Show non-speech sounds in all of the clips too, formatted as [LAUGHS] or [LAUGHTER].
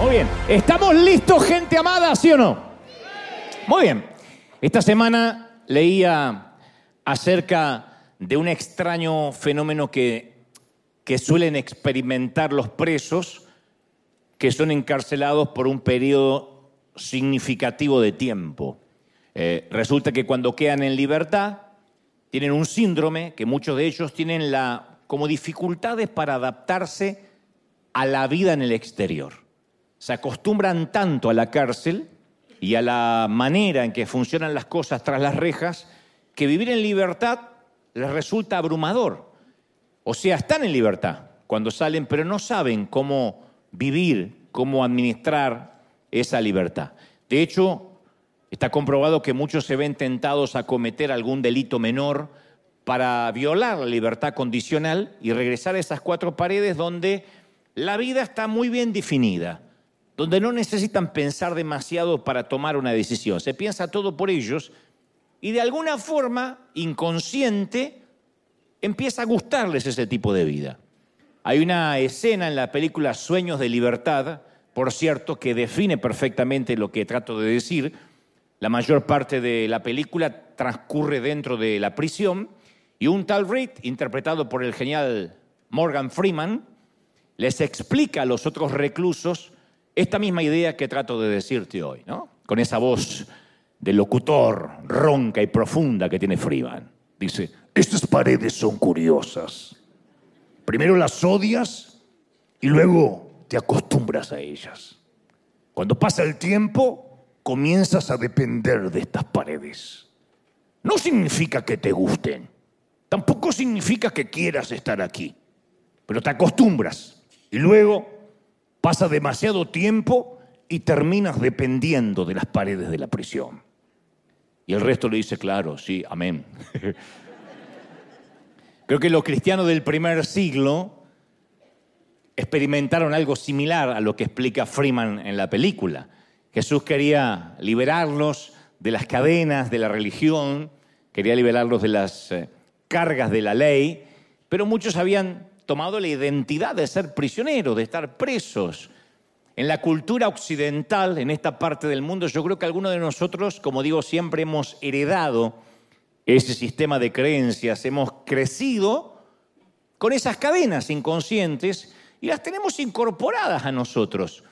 Muy bien. ¿Estamos listos, gente amada, sí o no? Muy bien. Esta semana leía acerca de un extraño fenómeno que, que suelen experimentar los presos que son encarcelados por un periodo significativo de tiempo. Eh, resulta que cuando quedan en libertad tienen un síndrome que muchos de ellos tienen la, como dificultades para adaptarse a la vida en el exterior se acostumbran tanto a la cárcel y a la manera en que funcionan las cosas tras las rejas que vivir en libertad les resulta abrumador. O sea, están en libertad cuando salen, pero no saben cómo vivir, cómo administrar esa libertad. De hecho, está comprobado que muchos se ven tentados a cometer algún delito menor para violar la libertad condicional y regresar a esas cuatro paredes donde la vida está muy bien definida donde no necesitan pensar demasiado para tomar una decisión. Se piensa todo por ellos y de alguna forma inconsciente empieza a gustarles ese tipo de vida. Hay una escena en la película Sueños de Libertad, por cierto, que define perfectamente lo que trato de decir. La mayor parte de la película transcurre dentro de la prisión y un tal Reed, interpretado por el genial Morgan Freeman, les explica a los otros reclusos esta misma idea que trato de decirte hoy, ¿no? Con esa voz de locutor ronca y profunda que tiene Freeman. Dice, estas paredes son curiosas. Primero las odias y luego te acostumbras a ellas. Cuando pasa el tiempo, comienzas a depender de estas paredes. No significa que te gusten, tampoco significa que quieras estar aquí, pero te acostumbras y luego Pasa demasiado tiempo y terminas dependiendo de las paredes de la prisión. Y el resto le dice, claro, sí, amén. [LAUGHS] Creo que los cristianos del primer siglo experimentaron algo similar a lo que explica Freeman en la película. Jesús quería liberarlos de las cadenas de la religión, quería liberarlos de las eh, cargas de la ley, pero muchos habían tomado la identidad de ser prisioneros, de estar presos. En la cultura occidental, en esta parte del mundo, yo creo que algunos de nosotros, como digo, siempre hemos heredado ese sistema de creencias, hemos crecido con esas cadenas inconscientes y las tenemos incorporadas a nosotros.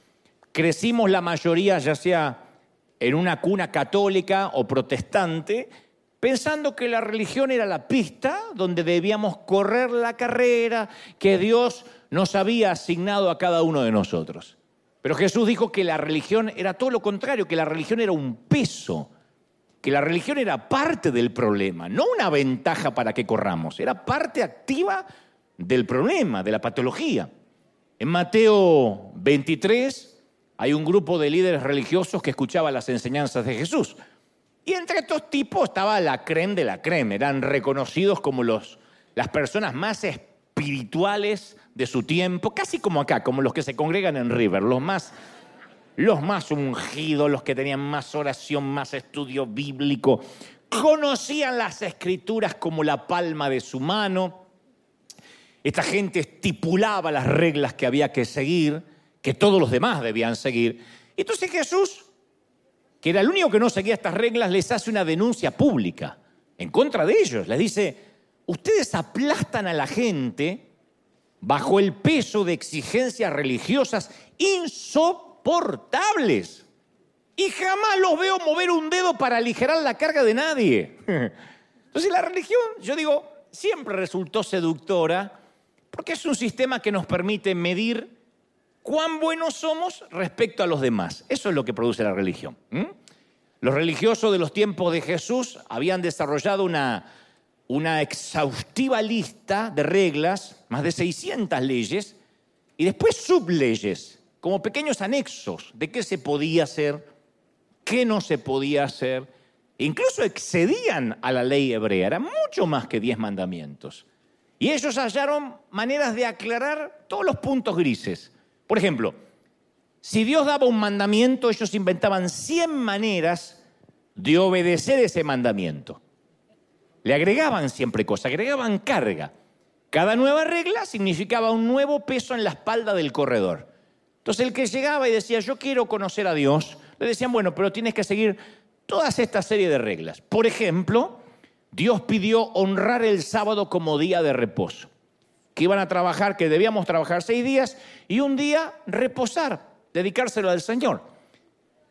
Crecimos la mayoría, ya sea en una cuna católica o protestante, pensando que la religión era la pista donde debíamos correr la carrera que Dios nos había asignado a cada uno de nosotros. Pero Jesús dijo que la religión era todo lo contrario, que la religión era un peso, que la religión era parte del problema, no una ventaja para que corramos, era parte activa del problema, de la patología. En Mateo 23 hay un grupo de líderes religiosos que escuchaba las enseñanzas de Jesús. Y entre estos tipos estaba la creme de la creme, eran reconocidos como los, las personas más espirituales de su tiempo, casi como acá, como los que se congregan en River, los más, los más ungidos, los que tenían más oración, más estudio bíblico, conocían las escrituras como la palma de su mano. Esta gente estipulaba las reglas que había que seguir, que todos los demás debían seguir. Entonces Jesús que era el único que no seguía estas reglas, les hace una denuncia pública en contra de ellos. Les dice, ustedes aplastan a la gente bajo el peso de exigencias religiosas insoportables. Y jamás los veo mover un dedo para aligerar la carga de nadie. [LAUGHS] Entonces la religión, yo digo, siempre resultó seductora porque es un sistema que nos permite medir cuán buenos somos respecto a los demás. Eso es lo que produce la religión. Los religiosos de los tiempos de Jesús habían desarrollado una, una exhaustiva lista de reglas, más de 600 leyes, y después subleyes, como pequeños anexos de qué se podía hacer, qué no se podía hacer. Incluso excedían a la ley hebrea, eran mucho más que diez mandamientos. Y ellos hallaron maneras de aclarar todos los puntos grises. Por ejemplo, si Dios daba un mandamiento, ellos inventaban 100 maneras de obedecer ese mandamiento. Le agregaban siempre cosas, agregaban carga. Cada nueva regla significaba un nuevo peso en la espalda del corredor. Entonces el que llegaba y decía, yo quiero conocer a Dios, le decían, bueno, pero tienes que seguir todas esta serie de reglas. Por ejemplo, Dios pidió honrar el sábado como día de reposo. Que iban a trabajar, que debíamos trabajar seis días y un día reposar, dedicárselo al Señor.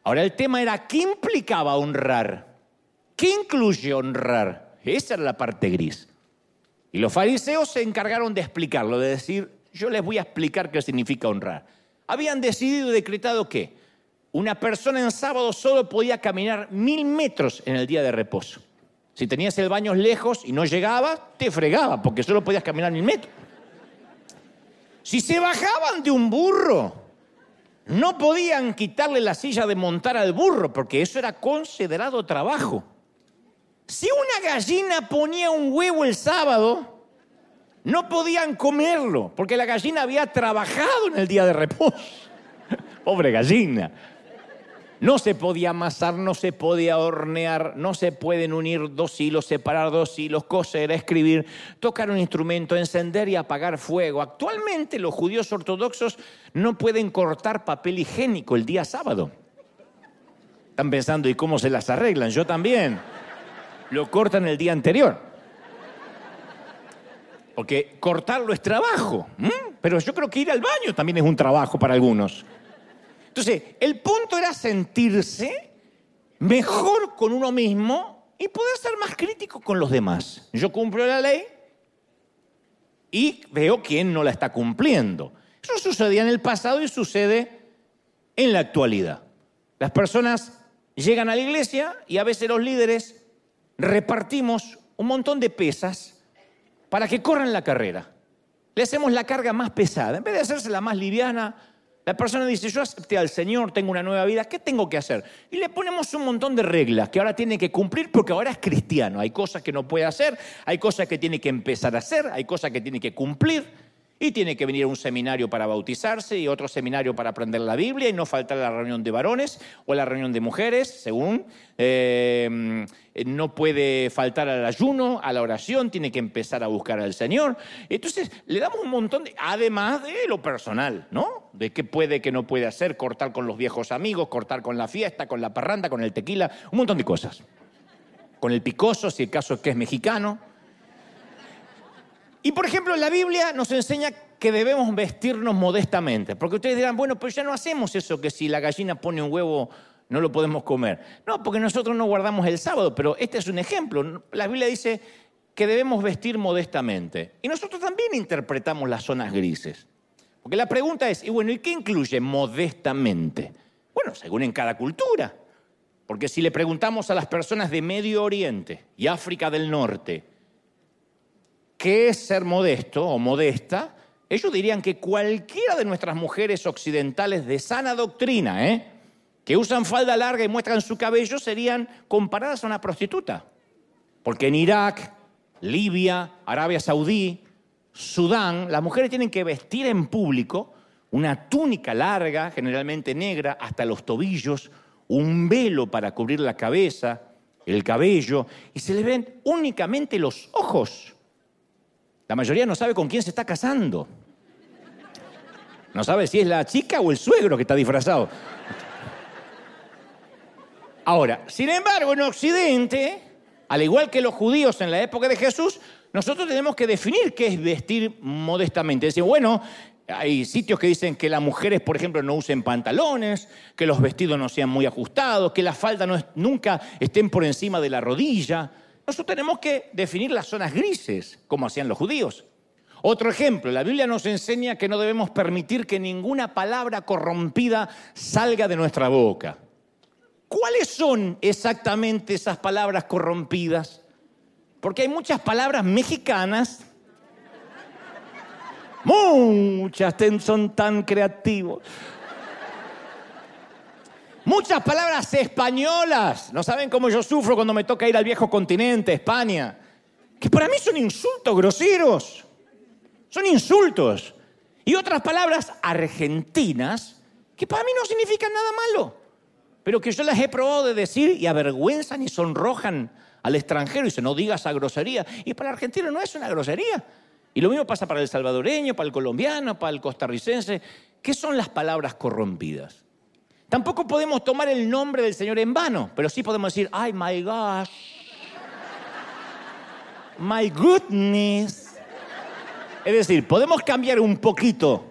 Ahora el tema era, ¿qué implicaba honrar? ¿Qué incluye honrar? Esa era la parte gris. Y los fariseos se encargaron de explicarlo, de decir, yo les voy a explicar qué significa honrar. Habían decidido y decretado que una persona en sábado solo podía caminar mil metros en el día de reposo. Si tenías el baño lejos y no llegaba, te fregaba, porque solo podías caminar mil metros. Si se bajaban de un burro, no podían quitarle la silla de montar al burro, porque eso era considerado trabajo. Si una gallina ponía un huevo el sábado, no podían comerlo, porque la gallina había trabajado en el día de reposo. [LAUGHS] Pobre gallina. No se podía amasar, no se podía hornear, no se pueden unir dos hilos, separar dos hilos, coser, escribir, tocar un instrumento, encender y apagar fuego. Actualmente los judíos ortodoxos no pueden cortar papel higiénico el día sábado. Están pensando, ¿y cómo se las arreglan? Yo también lo cortan el día anterior. Porque cortarlo es trabajo. Pero yo creo que ir al baño también es un trabajo para algunos. Entonces, el punto era sentirse mejor con uno mismo y poder ser más crítico con los demás. Yo cumplo la ley y veo quién no la está cumpliendo. Eso sucedía en el pasado y sucede en la actualidad. Las personas llegan a la iglesia y a veces los líderes repartimos un montón de pesas para que corran la carrera. Le hacemos la carga más pesada. En vez de hacerse la más liviana, la persona dice, yo acepté al Señor, tengo una nueva vida, ¿qué tengo que hacer? Y le ponemos un montón de reglas que ahora tiene que cumplir porque ahora es cristiano. Hay cosas que no puede hacer, hay cosas que tiene que empezar a hacer, hay cosas que tiene que cumplir. Y tiene que venir a un seminario para bautizarse y otro seminario para aprender la Biblia y no faltar a la reunión de varones o a la reunión de mujeres, según. Eh, no puede faltar al ayuno, a la oración, tiene que empezar a buscar al Señor. Entonces, le damos un montón de, además de lo personal, ¿no? De qué puede, qué no puede hacer, cortar con los viejos amigos, cortar con la fiesta, con la parranda, con el tequila, un montón de cosas. Con el picoso, si el caso es que es mexicano y por ejemplo, la Biblia nos enseña que debemos vestirnos modestamente, porque ustedes dirán, bueno, pues ya no hacemos eso que si la gallina pone un huevo no lo podemos comer. No, porque nosotros no guardamos el sábado, pero este es un ejemplo. La Biblia dice que debemos vestir modestamente. Y nosotros también interpretamos las zonas grises. Porque la pregunta es, y bueno, ¿y qué incluye modestamente? Bueno, según en cada cultura. Porque si le preguntamos a las personas de Medio Oriente y África del Norte, qué es ser modesto o modesta, ellos dirían que cualquiera de nuestras mujeres occidentales de sana doctrina, ¿eh? que usan falda larga y muestran su cabello, serían comparadas a una prostituta. Porque en Irak, Libia, Arabia Saudí, Sudán, las mujeres tienen que vestir en público una túnica larga, generalmente negra, hasta los tobillos, un velo para cubrir la cabeza, el cabello, y se le ven únicamente los ojos. La mayoría no sabe con quién se está casando. No sabe si es la chica o el suegro que está disfrazado. Ahora, sin embargo, en Occidente, al igual que los judíos en la época de Jesús, nosotros tenemos que definir qué es vestir modestamente. Decir, bueno, hay sitios que dicen que las mujeres, por ejemplo, no usen pantalones, que los vestidos no sean muy ajustados, que las faldas nunca estén por encima de la rodilla. Nosotros tenemos que definir las zonas grises, como hacían los judíos. Otro ejemplo, la Biblia nos enseña que no debemos permitir que ninguna palabra corrompida salga de nuestra boca. ¿Cuáles son exactamente esas palabras corrompidas? Porque hay muchas palabras mexicanas, muchas son tan creativos Muchas palabras españolas. No saben cómo yo sufro cuando me toca ir al viejo continente, España. Que para mí son insultos groseros. Son insultos. Y otras palabras argentinas que para mí no significan nada malo. pero que yo las he probado de decir y avergüenzan y sonrojan al extranjero y dice, no digas esa grosería. Y para el argentino no es una grosería. Y lo mismo pasa para el salvadoreño, para el colombiano, para el costarricense. ¿Qué son las palabras corrompidas? Tampoco podemos tomar el nombre del Señor en vano, pero sí podemos decir, ay, my gosh, my goodness. Es decir, podemos cambiar un poquito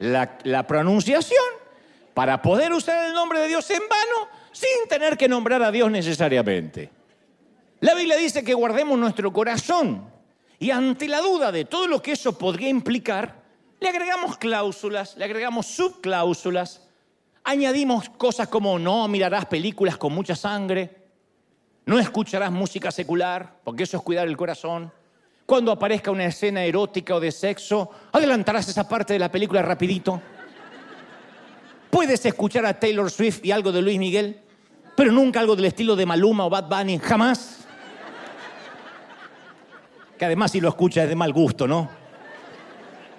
la, pronunciación para poder usar el nombre de Dios en vano sin tener que nombrar a Dios necesariamente. La Biblia dice que guardemos nuestro corazón y ante la duda de todo lo que eso podría implicar, le agregamos cláusulas, le agregamos subcláusulas, añadimos cosas como no mirarás películas con mucha sangre, no escucharás música secular, porque eso es cuidar el corazón. Cuando aparezca una escena erótica o de sexo, adelantarás esa parte de la película rapidito. Puedes escuchar a Taylor Swift y algo de Luis Miguel, pero nunca algo del estilo de Maluma o Bad Bunny, jamás. Que además si lo escuchas es de mal gusto, ¿no?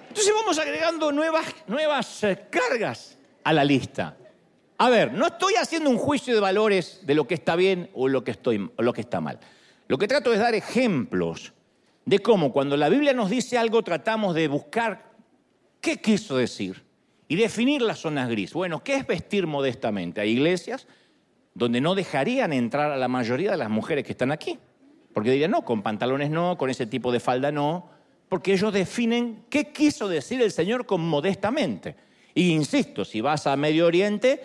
Entonces vamos agregando nuevas, nuevas eh, cargas a la lista. A ver, no estoy haciendo un juicio de valores de lo que está bien o lo que, está mal. Lo que trato es dar ejemplos de cómo cuando la Biblia nos dice algo tratamos de buscar qué quiso decir y definir las zonas gris. Bueno, ¿qué es vestir modestamente? Hay iglesias donde no dejarían entrar a la mayoría de las mujeres que están aquí. Porque dirían, no, con pantalones no, con ese tipo de falda no, porque ellos definen qué quiso decir el Señor con modestamente. Y insisto, si vas a Medio Oriente,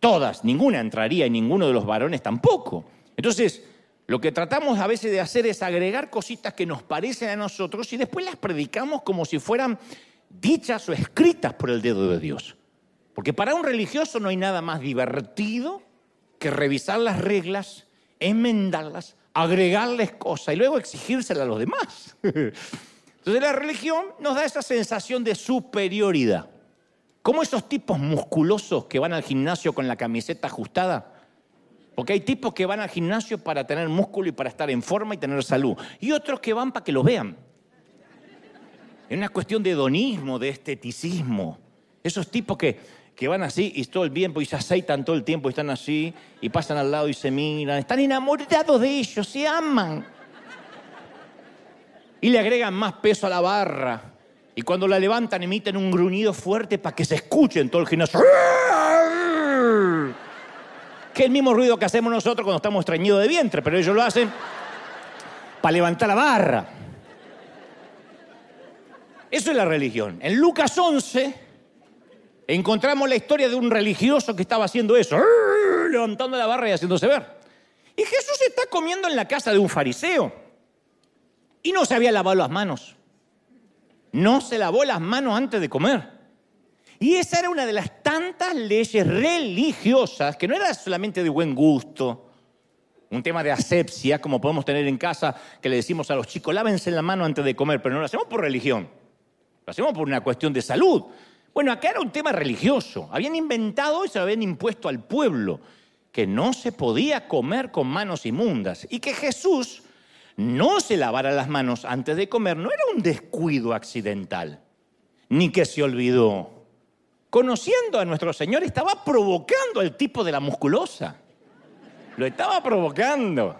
todas, ninguna entraría y ninguno de los varones tampoco. Entonces, lo que tratamos a veces de hacer es agregar cositas que nos parecen a nosotros y después las predicamos como si fueran dichas o escritas por el dedo de Dios. Porque para un religioso no hay nada más divertido que revisar las reglas, enmendarlas, agregarles cosas y luego exigírselas a los demás. [LAUGHS] Entonces la religión nos da esa sensación de superioridad. Como esos tipos musculosos que van al gimnasio con la camiseta ajustada. Porque hay tipos que van al gimnasio para tener músculo y para estar en forma y tener salud. Y otros que van para que lo vean. Es una cuestión de hedonismo, de esteticismo. Esos tipos que, que van así y todo el tiempo y se aceitan todo el tiempo y están así y pasan al lado y se miran. Están enamorados de ellos, se aman. Y le agregan más peso a la barra. Y cuando la levantan emiten un gruñido fuerte para que se escuche en todo el gimnasio. Que es el mismo ruido que hacemos nosotros cuando estamos estreñidos de vientre, pero ellos lo hacen para levantar la barra. Eso es la religión. En Lucas 11 encontramos la historia de un religioso que estaba haciendo eso, levantando la barra y haciéndose ver. Y Jesús está comiendo en la casa de un fariseo y no se había lavado las manos. No se lavó las manos antes de comer. Y esa era una de las tantas leyes religiosas que no era solamente de buen gusto, un tema de asepsia, como podemos tener en casa, que le decimos a los chicos, lávense la mano antes de comer, pero no lo hacemos por religión. Lo hacemos por una cuestión de salud. Bueno, acá era un tema religioso. Habían inventado y se lo habían impuesto al pueblo que no se podía comer con manos inmundas y que Jesús no se lavara las manos antes de comer no era un descuido accidental, ni que se olvidó. Conociendo a nuestro Señor estaba provocando al tipo de la musculosa. Lo estaba provocando.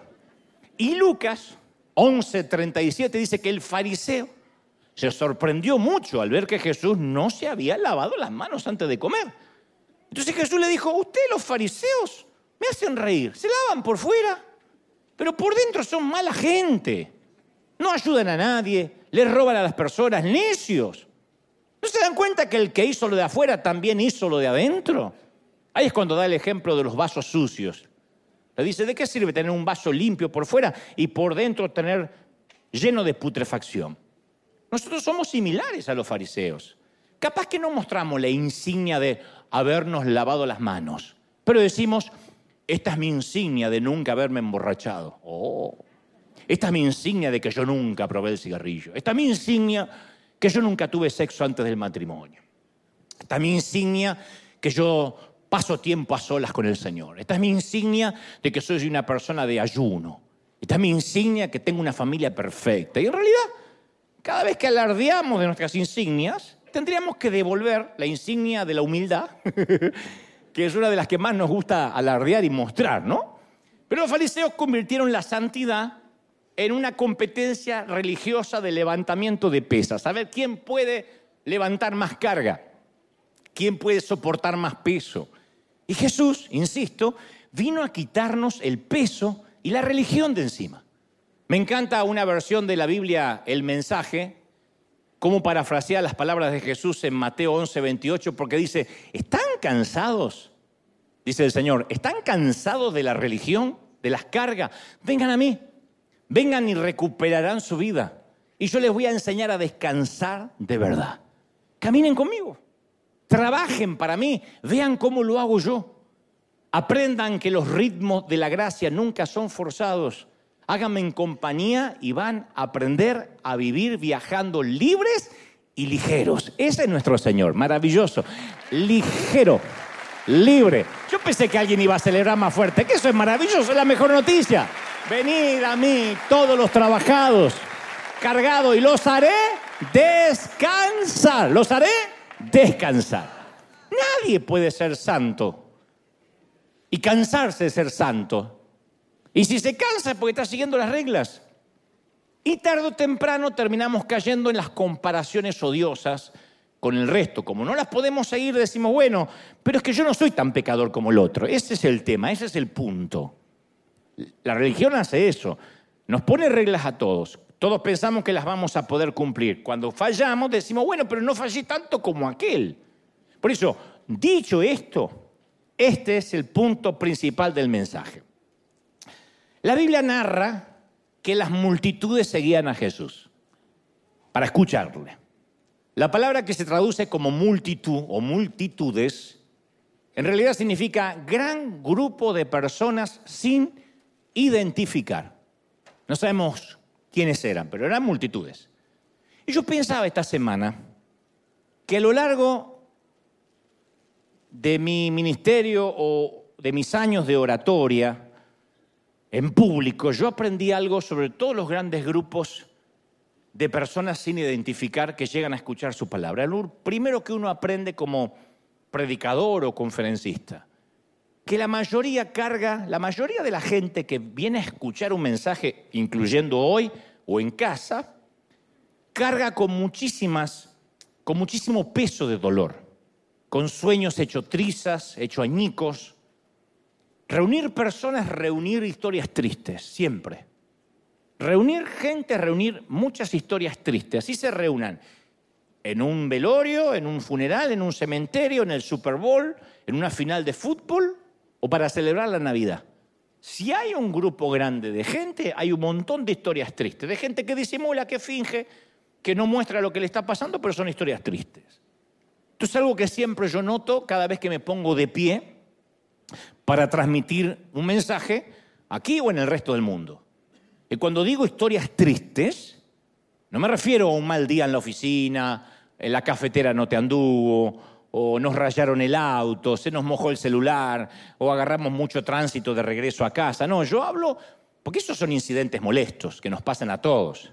Y Lucas 11:37 dice que el fariseo se sorprendió mucho al ver que Jesús no se había lavado las manos antes de comer. Entonces Jesús le dijo, ustedes los fariseos me hacen reír, se lavan por fuera, pero por dentro son mala gente. No ayudan a nadie, les roban a las personas, necios. ¿No se dan cuenta que el que hizo lo de afuera también hizo lo de adentro? Ahí es cuando da el ejemplo de los vasos sucios. Le dice, ¿de qué sirve tener un vaso limpio por fuera y por dentro tener lleno de putrefacción? Nosotros somos similares a los fariseos. Capaz que no mostramos la insignia de habernos lavado las manos, pero decimos, esta es mi insignia de nunca haberme emborrachado. Oh. Esta es mi insignia de que yo nunca probé el cigarrillo. Esta es mi insignia que yo nunca tuve sexo antes del matrimonio. Esta es mi insignia que yo paso tiempo a solas con el Señor. Esta es mi insignia de que soy una persona de ayuno. Esta es mi insignia que tengo una familia perfecta. Y en realidad cada vez que alardeamos de nuestras insignias, tendríamos que devolver la insignia de la humildad [LAUGHS] que es una de las que más nos gusta alardear y mostrar, ¿no? Pero los fariseos convirtieron la santidad en una competencia religiosa de levantamiento de pesas. A ver quién puede levantar más carga, quién puede soportar más peso. Y Jesús, insisto, vino a quitarnos el peso y la religión de encima. Me encanta una versión de la Biblia, el mensaje, cómo parafrasea las palabras de Jesús en Mateo 11, 28, porque dice, ¿están cansados? Dice el Señor, ¿están cansados de la religión, de las cargas? Vengan a mí, vengan y recuperarán su vida. Y yo les voy a enseñar a descansar de verdad. Caminen conmigo, trabajen para mí, vean cómo lo hago yo. Aprendan que los ritmos de la gracia nunca son forzados. Háganme en compañía y van a aprender a vivir viajando libres y ligeros. Ese es nuestro Señor, maravilloso. Ligero, libre. Yo pensé que alguien iba a celebrar más fuerte, que eso es maravilloso, es la mejor noticia. Venid a mí, todos los trabajados, cargados, y los haré descansar. Los haré descansar. Nadie puede ser santo y cansarse de ser santo. Y si se cansa porque está siguiendo las reglas. Y tarde o temprano terminamos cayendo en las comparaciones odiosas con el resto. Como no las podemos seguir, decimos, bueno, pero es que yo no soy tan pecador como el otro. Ese es el tema, ese es el punto. La religión hace eso. Nos pone reglas a todos. Todos pensamos que las vamos a poder cumplir. Cuando fallamos decimos, bueno, pero no fallé tanto como aquel. Por eso, dicho esto, este es el punto principal del mensaje. La Biblia narra que las multitudes seguían a Jesús para escucharle. La palabra que se traduce como multitud o multitudes en realidad significa gran grupo de personas sin identificar. No sabemos quiénes eran, pero eran multitudes. Y yo pensaba esta semana que a lo largo de mi ministerio o de mis años de oratoria en público, yo aprendí algo sobre todos los grandes grupos de personas sin identificar que llegan a escuchar su palabra. Lo primero que uno aprende como predicador o conferencista, que la mayoría carga, la mayoría de la gente que viene a escuchar un mensaje, incluyendo hoy o en casa, carga con muchísimas, con muchísimo peso de dolor con sueños hechos trizas, hechos añicos. Reunir personas, reunir historias tristes, siempre. Reunir gente, reunir muchas historias tristes. Así se reúnan en un velorio, en un funeral, en un cementerio, en el Super Bowl, en una final de fútbol o para celebrar la Navidad. Si hay un grupo grande de gente, hay un montón de historias tristes, de gente que disimula, que finge, que no muestra lo que le está pasando, pero son historias tristes. Esto es algo que siempre yo noto cada vez que me pongo de pie para transmitir un mensaje aquí o en el resto del mundo. Y cuando digo historias tristes, no me refiero a un mal día en la oficina, en la cafetera no te anduvo, o nos rayaron el auto, se nos mojó el celular, o agarramos mucho tránsito de regreso a casa. No, yo hablo, porque esos son incidentes molestos que nos pasan a todos,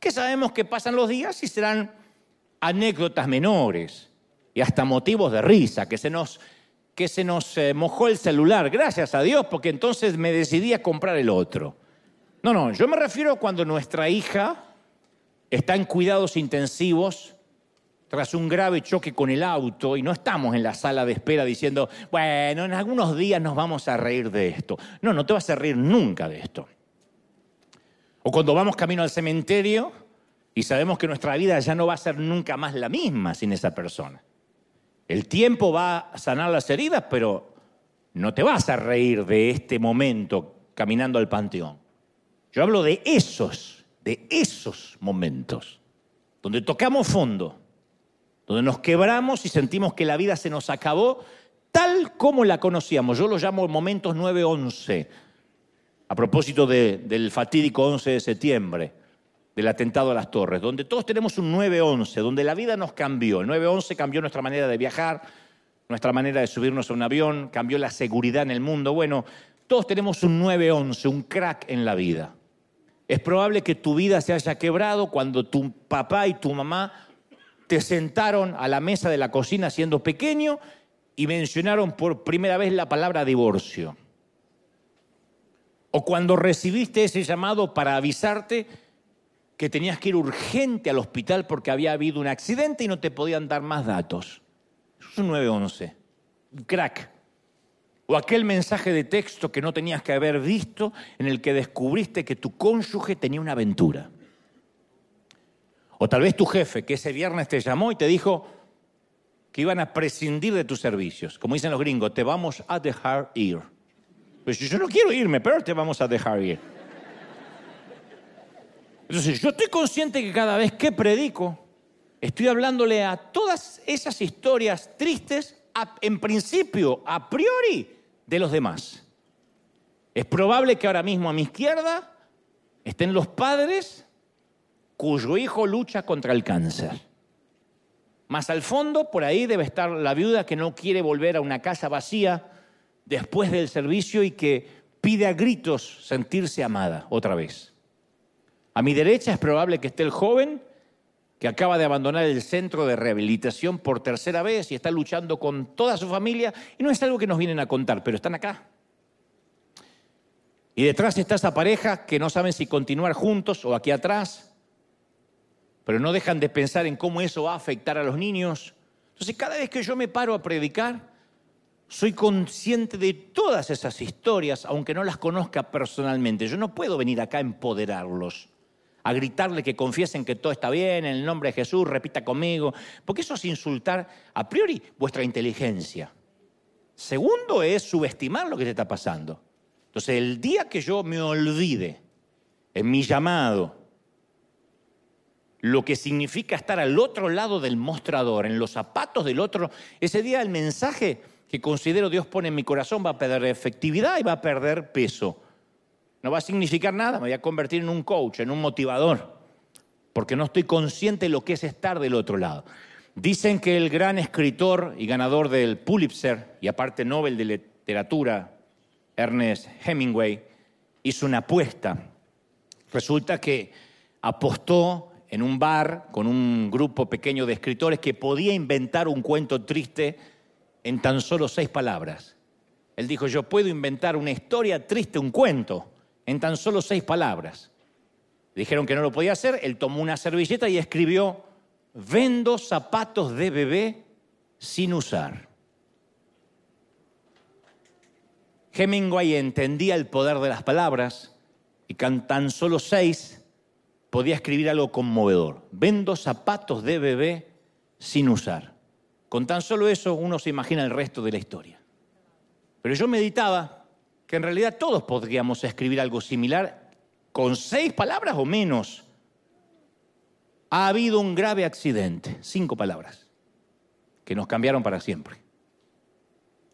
que sabemos que pasan los días y serán anécdotas menores y hasta motivos de risa, que se nos, que se nos eh, mojó el celular, gracias a Dios, porque entonces me decidí a comprar el otro. No, no, yo me refiero cuando nuestra hija está en cuidados intensivos tras un grave choque con el auto y no estamos en la sala de espera diciendo, bueno, en algunos días nos vamos a reír de esto. No, no te vas a reír nunca de esto. O cuando vamos camino al cementerio y sabemos que nuestra vida ya no va a ser nunca más la misma sin esa persona. El tiempo va a sanar las heridas, pero no te vas a reír de este momento caminando al panteón. Yo hablo de esos, de esos momentos, donde tocamos fondo, donde nos quebramos y sentimos que la vida se nos acabó tal como la conocíamos. Yo lo llamo momentos 9-11, a propósito del fatídico 11 de septiembre del atentado a las torres, donde todos tenemos un 9-11, donde la vida nos cambió. El 9-11 cambió nuestra manera de viajar, nuestra manera de subirnos a un avión, cambió la seguridad en el mundo. Bueno, todos tenemos un 9-11, un crack en la vida. Es probable que tu vida se haya quebrado cuando tu papá y tu mamá te sentaron a la mesa de la cocina siendo pequeño y mencionaron por primera vez la palabra divorcio. O cuando recibiste ese llamado para avisarte que tenías que ir urgente al hospital porque había habido un accidente y no te podían dar más datos. Eso es un 911. Un crack. O aquel mensaje de texto que no tenías que haber visto en el que descubriste que tu cónyuge tenía una aventura. O tal vez tu jefe que ese viernes te llamó y te dijo que iban a prescindir de tus servicios. Como dicen los gringos, te vamos a dejar ir. Pues yo no quiero irme, pero te vamos a dejar ir. Entonces, yo estoy consciente que cada vez que predico, estoy hablándole a todas esas historias tristes, en principio, a priori, de los demás. Es probable que ahora mismo a mi izquierda estén los padres cuyo hijo lucha contra el cáncer. Más al fondo, por ahí debe estar la viuda que no quiere volver a una casa vacía después del servicio y que pide a gritos sentirse amada otra vez. A mi derecha es probable que esté el joven que acaba de abandonar el centro de rehabilitación por tercera vez y está luchando con toda su familia y no es algo que nos vienen a contar, pero están acá. Y detrás está esa pareja que no saben si continuar juntos o aquí atrás, pero no dejan de pensar en cómo eso va a afectar a los niños. Entonces cada vez que yo me paro a predicar, soy consciente de todas esas historias, aunque no las conozca personalmente. Yo no puedo venir acá a empoderarlos, a gritarle que confiesen que todo está bien, en el nombre de Jesús, repita conmigo, porque eso es insultar a priori vuestra inteligencia. Segundo es subestimar lo que te está pasando. Entonces, el día que yo me olvide en mi llamado, lo que significa estar al otro lado del mostrador, en los zapatos del otro, ese día el mensaje que considero Dios pone en mi corazón va a perder efectividad y va a perder peso. No va a significar nada, me voy a convertir en un coach, en un motivador, porque no estoy consciente de lo que es estar del otro lado. Dicen que el gran escritor y ganador del Pulitzer y aparte Nobel de Literatura, Ernest Hemingway, hizo una apuesta. Resulta que apostó en un bar con un grupo pequeño de escritores que podía inventar un cuento triste en tan solo seis palabras. Él dijo, yo puedo inventar una historia triste, un cuento, en tan solo seis palabras. Dijeron que no lo podía hacer, él tomó una servilleta y escribió, vendo zapatos de bebé sin usar. Hemingway entendía el poder de las palabras y con tan solo seis podía escribir algo conmovedor. Vendo zapatos de bebé sin usar. Con tan solo eso uno se imagina el resto de la historia. Pero yo meditaba que en realidad todos podríamos escribir algo similar con seis palabras o menos. Ha habido un grave accidente, cinco palabras, que nos cambiaron para siempre.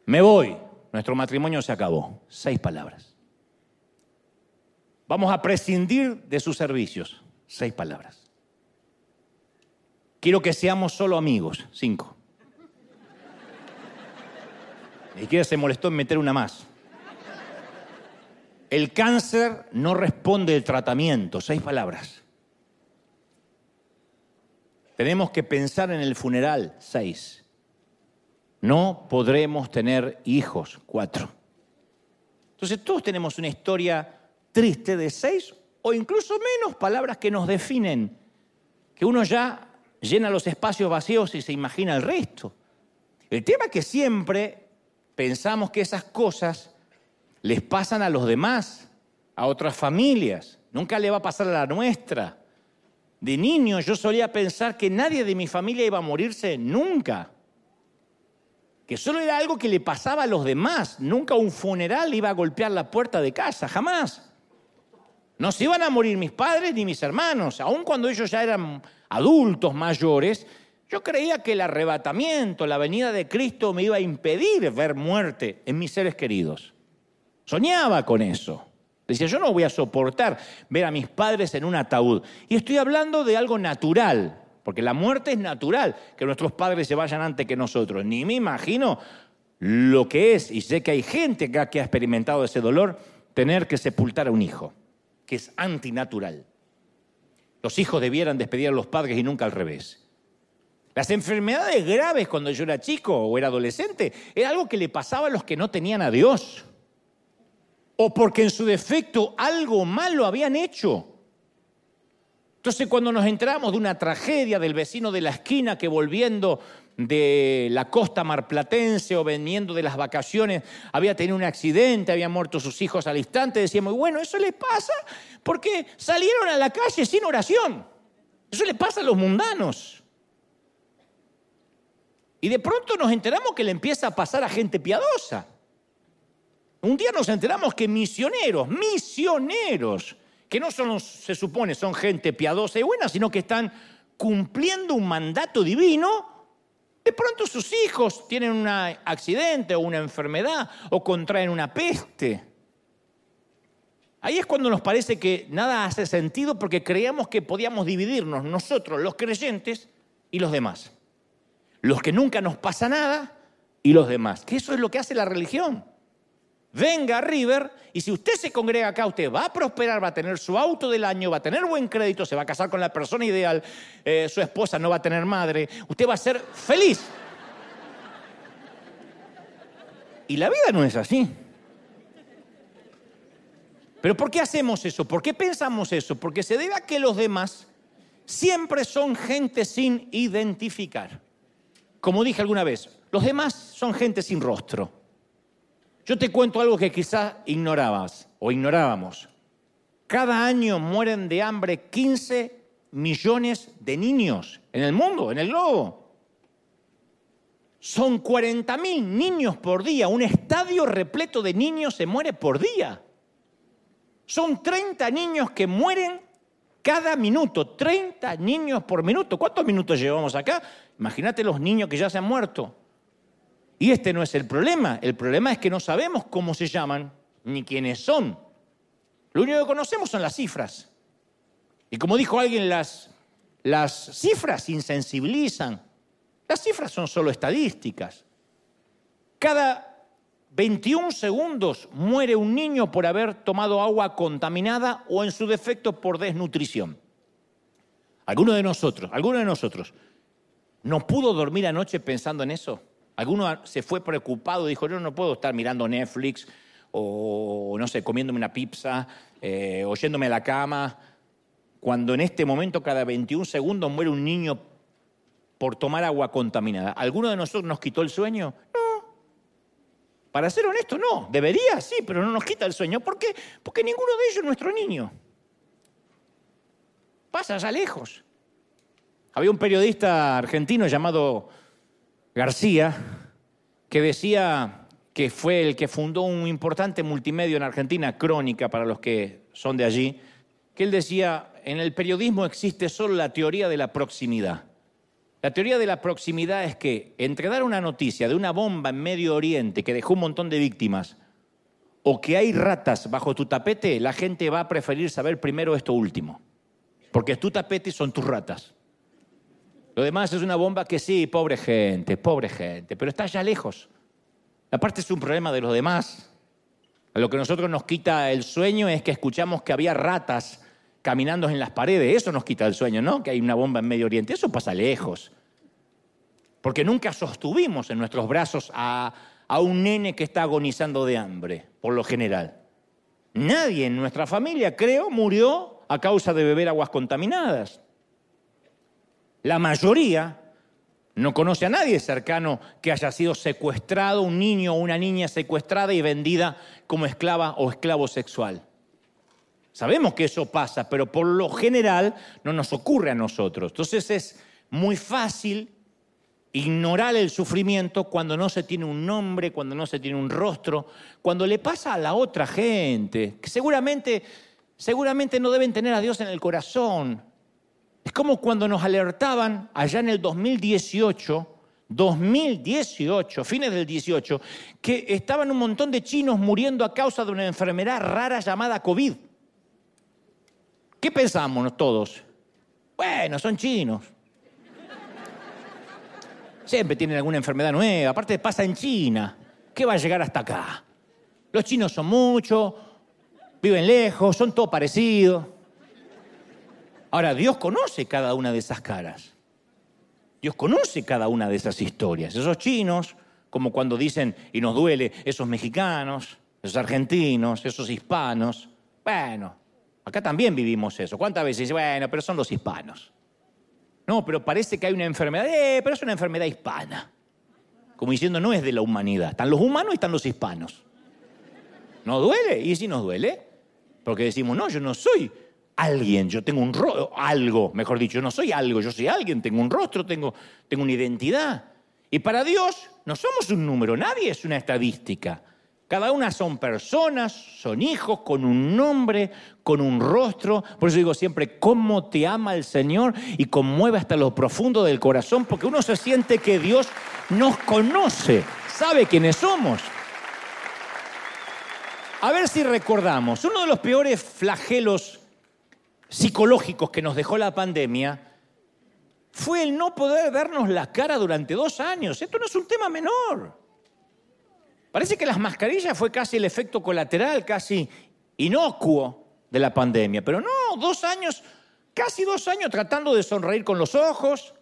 Me voy, nuestro matrimonio se acabó, seis palabras. Vamos a prescindir de sus servicios, seis palabras. Quiero que seamos solo amigos, cinco. Ni siquiera se molestó en meter una más. El cáncer no responde al tratamiento, seis palabras. Tenemos que pensar en el funeral, seis. No podremos tener hijos, cuatro. Entonces todos tenemos una historia triste de seis o incluso menos palabras que nos definen, que uno ya llena los espacios vacíos y se imagina el resto. El tema es que siempre pensamos que esas cosas les pasan a los demás, a otras familias. Nunca le va a pasar a la nuestra. De niño yo solía pensar que nadie de mi familia iba a morirse nunca. Que solo era algo que le pasaba a los demás. Nunca un funeral iba a golpear la puerta de casa, jamás. No se iban a morir mis padres ni mis hermanos, aun cuando ellos ya eran adultos mayores, yo creía que el arrebatamiento, la venida de Cristo me iba a impedir ver muerte en mis seres queridos. Soñaba con eso. Decía, yo no voy a soportar ver a mis padres en un ataúd. Y estoy hablando de algo natural, porque la muerte es natural, que nuestros padres se vayan antes que nosotros. Ni me imagino lo que es, y sé que hay gente que ha experimentado ese dolor, tener que sepultar a un hijo, que es antinatural. Los hijos debieran despedir a los padres y nunca al revés. Las enfermedades graves cuando yo era chico o era adolescente era algo que le pasaba a los que no tenían a Dios. O porque en su defecto algo malo habían hecho. Entonces cuando nos enteramos de una tragedia del vecino de la esquina que volviendo de la costa marplatense o veniendo de las vacaciones había tenido un accidente, había muerto sus hijos al instante, decíamos, bueno, eso le pasa porque salieron a la calle sin oración. Eso le pasa a los mundanos. Y de pronto nos enteramos que le empieza a pasar a gente piadosa. Un día nos enteramos que misioneros, misioneros, que no son, se supone, son gente piadosa y buena, sino que están cumpliendo un mandato divino, de pronto sus hijos tienen un accidente o una enfermedad o contraen una peste. Ahí es cuando nos parece que nada hace sentido porque creíamos que podíamos dividirnos nosotros, los creyentes, y los demás. Los que nunca nos pasa nada y los demás. Que eso es lo que hace la religión venga a River y si usted se congrega acá, usted va a prosperar, va a tener su auto del año, va a tener buen crédito, se va a casar con la persona ideal, eh, su esposa no va a tener madre, usted va a ser feliz. Y la vida no es así. Pero ¿por qué hacemos eso? ¿Por qué pensamos eso? Porque se debe a que los demás siempre son gente sin identificar. Como dije alguna vez, los demás son gente sin rostro. Yo te cuento algo que quizás ignorabas o ignorábamos. Cada año mueren de hambre 15 millones de niños en el mundo, en el globo. Son 40 mil niños por día. Un estadio repleto de niños se muere por día. Son 30 niños que mueren cada minuto. 30 niños por minuto. ¿Cuántos minutos llevamos acá? Imagínate los niños que ya se han muerto. Y este no es el problema. El problema es que no sabemos cómo se llaman ni quiénes son. Lo único que conocemos son las cifras. Y como dijo alguien, las, cifras insensibilizan. Las cifras son solo estadísticas. Cada 21 segundos muere un niño por haber tomado agua contaminada o en su defecto por desnutrición. Alguno de nosotros, alguno de nosotros, ¿no pudo dormir anoche pensando en eso? Alguno se fue preocupado, dijo, yo no puedo estar mirando Netflix o, no sé, comiéndome una pizza, eh, oyéndome a la cama, cuando en este momento cada 21 segundos muere un niño por tomar agua contaminada. ¿Alguno de nosotros nos quitó el sueño? No. Para ser honesto, no. Debería, sí, pero no nos quita el sueño. ¿Por qué? Porque ninguno de ellos es nuestro niño. Pasa allá lejos. Había un periodista argentino llamado García, que decía que fue el que fundó un importante multimedio en Argentina, Crónica, para los que son de allí, que él decía, en el periodismo existe solo la teoría de la proximidad. La teoría de la proximidad es que entre dar una noticia de una bomba en Medio Oriente que dejó un montón de víctimas o que hay ratas bajo tu tapete, la gente va a preferir saber primero esto último. Porque es tu tapete y son tus ratas. Lo demás es una bomba que sí, pobre gente, pobre gente, pero está ya lejos. Aparte es un problema de los demás. A lo que nosotros nos quita el sueño es que escuchamos que había ratas caminando en las paredes. Eso nos quita el sueño, ¿no? Que hay una bomba en Medio Oriente. Eso pasa lejos. Porque nunca sostuvimos en nuestros brazos a, a un nene que está agonizando de hambre, por lo general. Nadie en nuestra familia, creo, murió a causa de beber aguas contaminadas. La mayoría no conoce a nadie cercano que haya sido secuestrado, un niño o una niña secuestrada y vendida como esclava o esclavo sexual. Sabemos que eso pasa, pero por lo general no nos ocurre a nosotros. Entonces es muy fácil ignorar el sufrimiento cuando no se tiene un nombre, cuando no se tiene un rostro, cuando le pasa a la otra gente, que seguramente, seguramente no deben tener a Dios en el corazón, como cuando nos alertaban allá en el 2018, 2018, fines del 18, que estaban un montón de chinos muriendo a causa de una enfermedad rara llamada COVID. ¿Qué pensamos todos? Bueno, son chinos. Siempre tienen alguna enfermedad nueva, aparte pasa en China. ¿Qué va a llegar hasta acá? Los chinos son muchos, viven lejos, son todos parecidos. Ahora, Dios conoce cada una de esas caras. Dios conoce cada una de esas historias. Esos chinos, como cuando dicen, y nos duele, esos mexicanos, esos argentinos, esos hispanos. Bueno, acá también vivimos eso. ¿Cuántas veces bueno, pero son los hispanos? No, pero parece que hay una enfermedad, eh, pero es una enfermedad hispana. Como diciendo, no es de la humanidad. Están los humanos y están los hispanos. ¿No duele? ¿Y si nos duele? Porque decimos, no, yo no soy alguien, yo tengo un rostro, algo, mejor dicho, yo no soy algo, yo soy alguien, tengo un rostro, tengo, tengo una identidad. Y para Dios no somos un número, nadie es una estadística. Cada una son personas, son hijos con un nombre, con un rostro. Por eso digo siempre, cómo te ama el Señor y conmueve hasta lo profundo del corazón, porque uno se siente que Dios nos conoce, sabe quiénes somos. A ver si recordamos, uno de los peores flagelos psicológicos que nos dejó la pandemia fue el no poder vernos la cara durante dos años. Esto no es un tema menor. Parece que las mascarillas fue casi el efecto colateral, casi inocuo de la pandemia. Pero no, dos años, casi dos años tratando de sonreír con los ojos,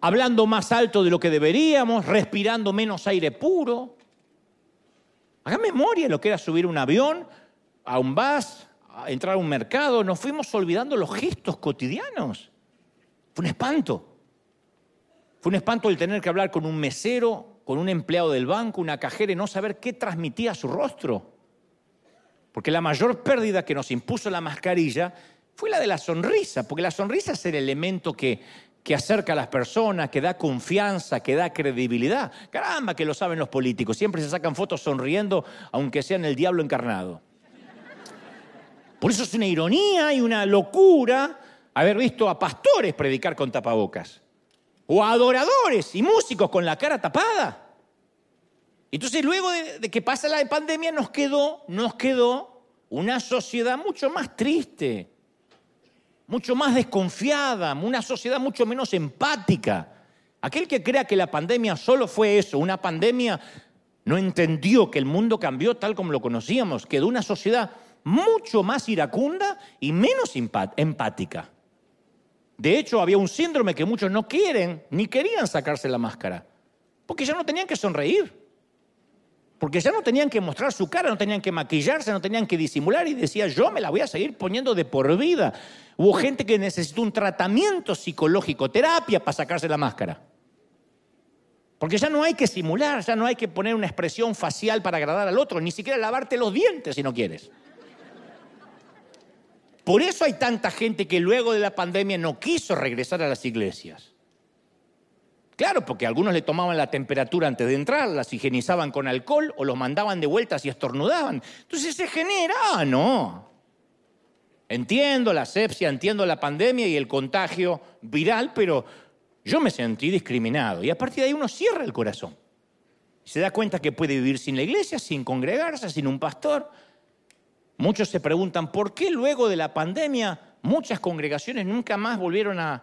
hablando más alto de lo que deberíamos, respirando menos aire puro. Haga memoria de lo que era subir un avión, a un bus, entrar a un mercado. Nos fuimos olvidando los gestos cotidianos. Fue un espanto. Fue un espanto el tener que hablar con un mesero con un empleado del banco, una cajera y no saber qué transmitía su rostro. Porque la mayor pérdida que nos impuso la mascarilla fue la de la sonrisa, porque la sonrisa es el elemento que, que acerca a las personas, que da confianza, que da credibilidad. Caramba, que lo saben los políticos, siempre se sacan fotos sonriendo, aunque sean el diablo encarnado. Por eso es una ironía y una locura haber visto a pastores predicar con tapabocas o adoradores y músicos con la cara tapada. Entonces luego de, que pasa la pandemia nos quedó, nos quedó una sociedad mucho más triste, mucho más desconfiada, una sociedad mucho menos empática. Aquel que crea que la pandemia solo fue eso, una pandemia, no entendió que el mundo cambió tal como lo conocíamos, quedó una sociedad mucho más iracunda y menos empática. De hecho, había un síndrome que muchos no quieren ni querían sacarse la máscara, porque ya no tenían que sonreír, porque ya no tenían que mostrar su cara, no tenían que maquillarse, no tenían que disimular y decía, yo me la voy a seguir poniendo de por vida. Hubo gente que necesitó un tratamiento psicológico, terapia para sacarse la máscara. Porque ya no hay que simular, ya no hay que poner una expresión facial para agradar al otro, ni siquiera lavarte los dientes si no quieres. Por eso hay tanta gente que luego de la pandemia no quiso regresar a las iglesias. Claro, porque algunos le tomaban la temperatura antes de entrar, las higienizaban con alcohol o los mandaban de vuelta y estornudaban. Entonces se genera, ah, no. Entiendo la sepsia, entiendo la pandemia y el contagio viral, pero yo me sentí discriminado. Y a partir de ahí uno cierra el corazón. Se da cuenta que puede vivir sin la iglesia, sin congregarse, sin un pastor. Muchos se preguntan, ¿por qué luego de la pandemia muchas congregaciones nunca más volvieron a,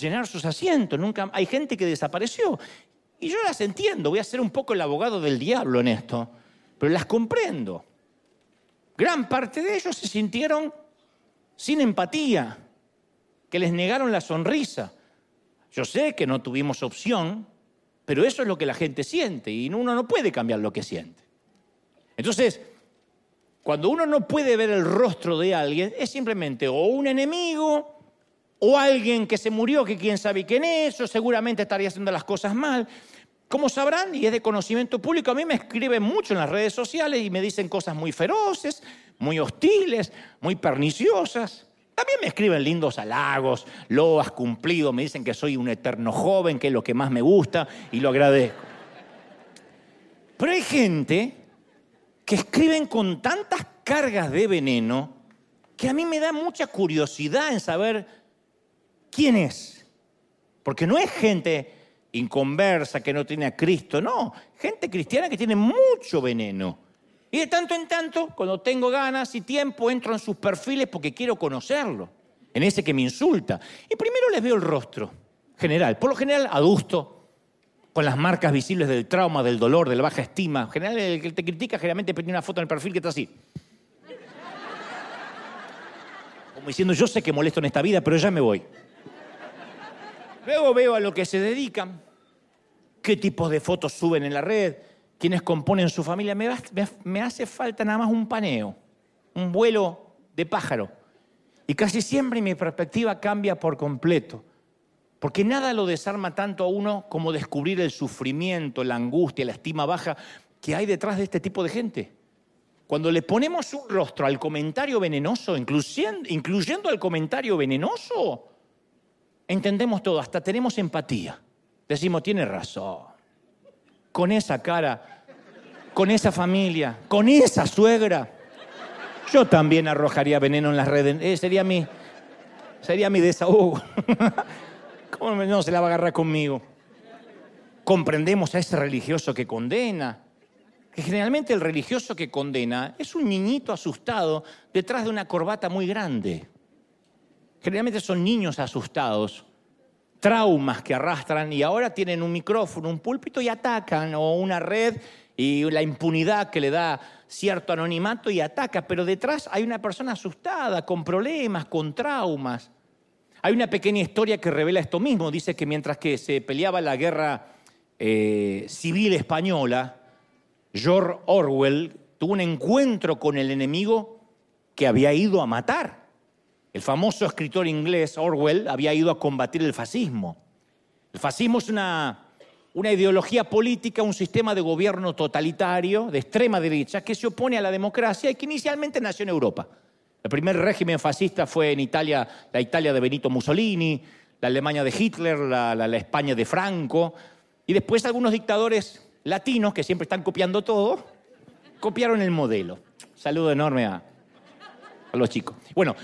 llenar sus asientos? Nunca, hay gente que desapareció. Y yo las entiendo, voy a ser un poco el abogado del diablo en esto, pero las comprendo. Gran parte de ellos se sintieron sin empatía, que les negaron la sonrisa. Yo sé que no tuvimos opción, pero eso es lo que la gente siente y uno no puede cambiar lo que siente. Entonces, cuando uno no puede ver el rostro de alguien, es simplemente o un enemigo o alguien que se murió, que quién sabe quién es, o seguramente estaría haciendo las cosas mal. Como sabrán, y es de conocimiento público, a mí me escriben mucho en las redes sociales y me dicen cosas muy feroces, muy hostiles, muy perniciosas. También me escriben lindos halagos, lo has cumplido, me dicen que soy un eterno joven, que es lo que más me gusta y lo agradezco. Pero hay gente que escriben con tantas cargas de veneno que a mí me da mucha curiosidad en saber quién es. Porque no es gente inconversa que no tiene a Cristo, no, gente cristiana que tiene mucho veneno. Y de tanto en tanto, cuando tengo ganas y tiempo, entro en sus perfiles porque quiero conocerlo, en ese que me insulta. Y primero les veo el rostro, general, por lo general adusto, con las marcas visibles del trauma, del dolor, de la baja estima. En general, el que te critica generalmente pone una foto en el perfil que está así. Como diciendo, yo sé que molesto en esta vida, pero ya me voy. Luego veo a lo que se dedican, qué tipos de fotos suben en la red, quiénes componen su familia. Me, me hace falta nada más un paneo, un vuelo de pájaro. Y casi siempre mi perspectiva cambia por completo. Porque nada lo desarma tanto a uno como descubrir el sufrimiento, la angustia, la estima baja que hay detrás de este tipo de gente. Cuando le ponemos un rostro al comentario venenoso, incluyendo, al comentario venenoso, entendemos todo, hasta tenemos empatía. Decimos, tiene razón. Con esa cara, con esa familia, con esa suegra, yo también arrojaría veneno en las redes. Eh, sería mi, sería mi desahogo. [LAUGHS] ¿Cómo no se la va a agarrar conmigo? Comprendemos a ese religioso que condena, que generalmente el religioso que condena es un niñito asustado detrás de una corbata muy grande. Generalmente son niños asustados, traumas que arrastran y ahora tienen un micrófono, un púlpito y atacan, o una red y la impunidad que le da cierto anonimato y ataca, pero detrás hay una persona asustada, con problemas, con traumas. Hay una pequeña historia que revela esto mismo. Dice que mientras que se peleaba la guerra eh, civil española, George Orwell tuvo un encuentro con el enemigo que había ido a matar. El famoso escritor inglés Orwell había ido a combatir el fascismo. El fascismo es una, una ideología política, un sistema de gobierno totalitario de extrema derecha que se opone a la democracia y que inicialmente nació en Europa. El primer régimen fascista fue en Italia, la Italia de Benito Mussolini, la Alemania de Hitler, la, España de Franco, y después algunos dictadores latinos que siempre están copiando todo, copiaron el modelo. Saludo enorme a, los chicos. Bueno,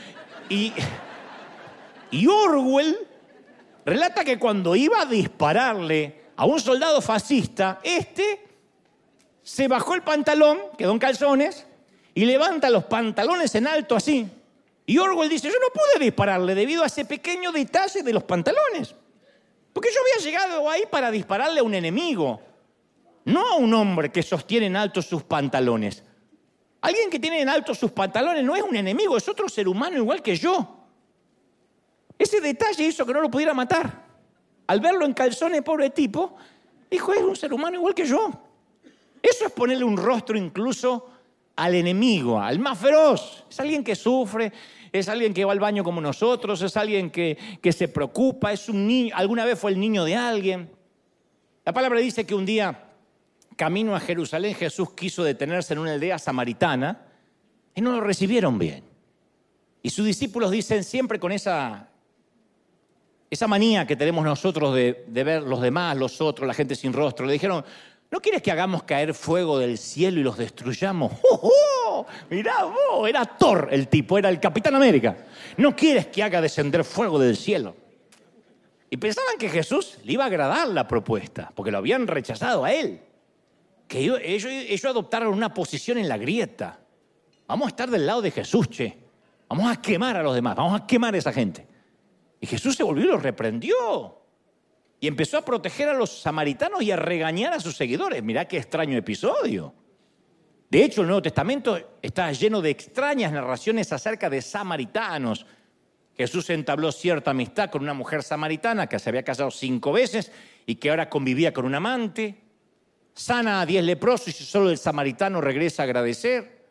y, Orwell relata que cuando iba a dispararle a un soldado fascista, este se bajó el pantalón, quedó en calzones, y levanta los pantalones en alto así. Y Orwell dice, yo no pude dispararle debido a ese pequeño detalle de los pantalones. Porque yo había llegado ahí para dispararle a un enemigo, no a un hombre que sostiene en alto sus pantalones. Alguien que tiene en alto sus pantalones no es un enemigo, es otro ser humano igual que yo. Ese detalle hizo que no lo pudiera matar. Al verlo en calzones, pobre tipo, dijo, es un ser humano igual que yo. Eso es ponerle un rostro incluso al enemigo, al más feroz. Es alguien que sufre, es alguien que va al baño como nosotros, es alguien que, que se preocupa, es un niño, alguna vez fue el niño de alguien. La palabra dice que un día, camino a Jerusalén, Jesús quiso detenerse en una aldea samaritana y no lo recibieron bien. Y sus discípulos dicen siempre con esa, esa manía que tenemos nosotros de, de ver los demás, los otros, la gente sin rostro, le dijeron, ¿No quieres que hagamos caer fuego del cielo y los destruyamos? ¡Oh, oh! Mirá vos, era Thor el tipo, era el Capitán América. ¿No quieres que haga descender fuego del cielo? Y pensaban que Jesús le iba a agradar la propuesta, porque lo habían rechazado a él. Que ellos, adoptaron una posición en la grieta. Vamos a estar del lado de Jesús, che. Vamos a quemar a los demás, vamos a quemar a esa gente. Y Jesús se volvió y los reprendió y empezó a proteger a los samaritanos y a regañar a sus seguidores. Mirá qué extraño episodio. De hecho, el Nuevo Testamento está lleno de extrañas narraciones acerca de samaritanos. Jesús entabló cierta amistad con una mujer samaritana que se había casado cinco veces y que ahora convivía con un amante. Sana a diez leprosos y solo el samaritano regresa a agradecer.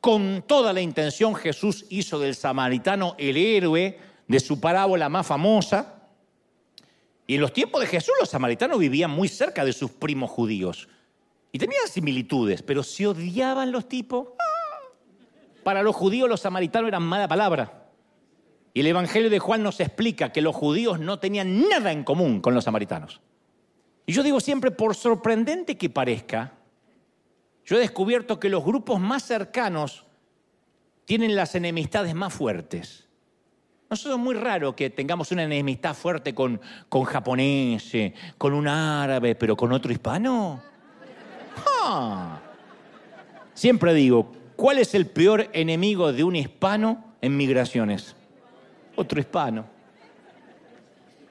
Con toda la intención Jesús hizo del samaritano el héroe de su parábola más famosa. Y en los tiempos de Jesús los samaritanos vivían muy cerca de sus primos judíos. Y tenían similitudes, pero se odiaban los tipos. Para los judíos los samaritanos eran mala palabra. Y el Evangelio de Juan nos explica que los judíos no tenían nada en común con los samaritanos. Y yo digo siempre, por sorprendente que parezca, yo he descubierto que los grupos más cercanos tienen las enemistades más fuertes. Nosotros es muy raro que tengamos una enemistad fuerte con, con japoneses, con un árabe, pero con otro hispano. Ah. Siempre digo, ¿cuál es el peor enemigo de un hispano en migraciones? Otro hispano.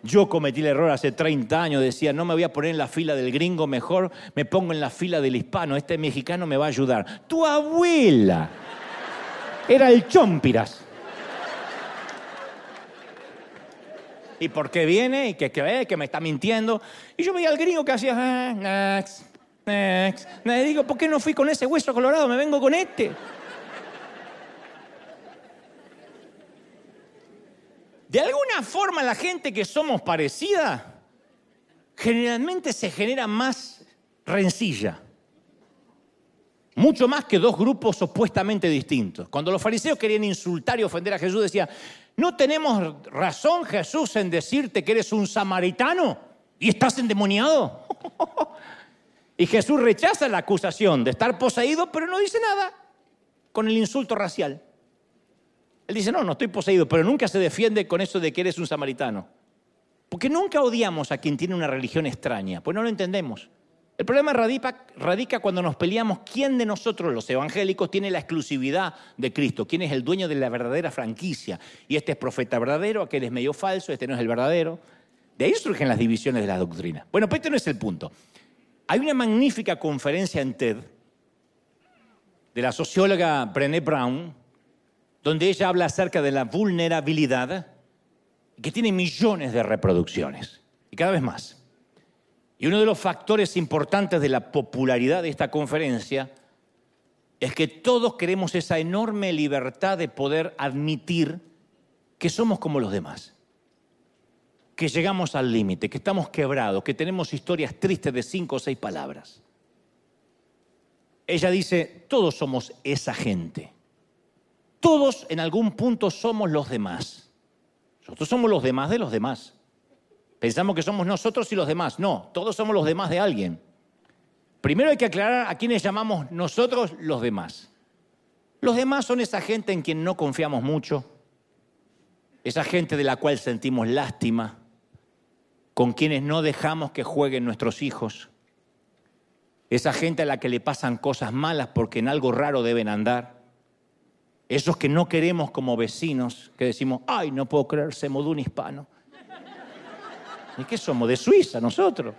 Yo cometí el error hace 30 años, decía, no me voy a poner en la fila del gringo, mejor me pongo en la fila del hispano, este mexicano me va a ayudar. Tu abuela era el chompiras. ¿Y por qué viene? ¿Y que, que, que me está mintiendo? Y yo veía al gringo que hacía, ah, next, next. Le digo, ¿por qué no fui con ese hueso colorado? Me vengo con este. De alguna forma la gente que somos parecida, generalmente se genera más rencilla. Mucho más que dos grupos opuestamente distintos. Cuando los fariseos querían insultar y ofender a Jesús, decía, ¿no tenemos razón Jesús en decirte que eres un samaritano y estás endemoniado? y Jesús rechaza la acusación de estar poseído, pero no dice nada con el insulto racial. Él dice, no, no estoy poseído, pero nunca se defiende con eso de que eres un samaritano. Porque nunca odiamos a quien tiene una religión extraña, pues no lo entendemos. El problema radica, cuando nos peleamos quién de nosotros, los evangélicos, tiene la exclusividad de Cristo, quién es el dueño de la verdadera franquicia. Y este es profeta verdadero, aquel es medio falso, este no es el verdadero. De ahí surgen las divisiones de la doctrina. Bueno, pero este no es el punto. Hay una magnífica conferencia en TED de la socióloga Brené Brown, donde ella habla acerca de la vulnerabilidad, que tiene millones de reproducciones, y cada vez más. Y uno de los factores importantes de la popularidad de esta conferencia es que todos queremos esa enorme libertad de poder admitir que somos como los demás, que llegamos al límite, que estamos quebrados, que tenemos historias tristes de cinco o seis palabras. Ella dice, todos somos esa gente. Todos en algún punto somos los demás. Nosotros somos los demás de los demás. Pensamos que somos nosotros y los demás. No, todos somos los demás de alguien. Primero hay que aclarar a quiénes llamamos nosotros los demás. Los demás son esa gente en quien no confiamos mucho, esa gente de la cual sentimos lástima, con quienes no dejamos que jueguen nuestros hijos, esa gente a la que le pasan cosas malas porque en algo raro deben andar esos que no queremos como vecinos, que decimos, ay, no puedo creer, somos de un hispano. ¿Y qué somos? De Suiza nosotros.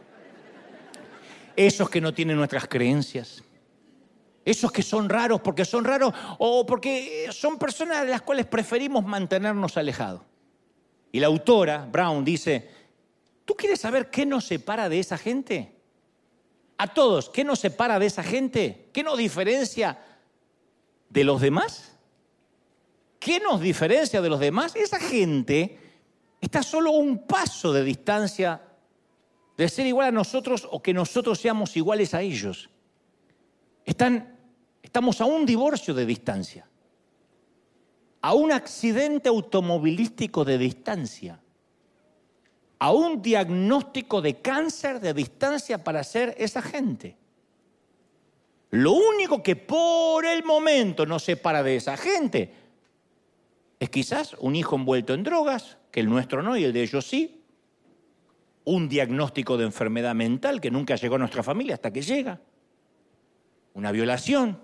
Esos que no tienen nuestras creencias. Esos que son raros porque son raros o porque son personas de las cuales preferimos mantenernos alejados. Y la autora, Brown, dice, ¿tú quieres saber qué nos separa de esa gente? A todos, ¿qué nos separa de esa gente? ¿Qué nos diferencia de los demás? ¿Qué nos diferencia de los demás? Esa gente está solo un paso de distancia de ser igual a nosotros o que nosotros seamos iguales a ellos. Están, estamos a un divorcio de distancia, a un accidente automovilístico de distancia, a un diagnóstico de cáncer de distancia para ser esa gente. Lo único que por el momento nos separa de esa gente es quizás un hijo envuelto en drogas, que el nuestro no y el de ellos sí, un diagnóstico de enfermedad mental que nunca llegó a nuestra familia hasta que llega, una violación,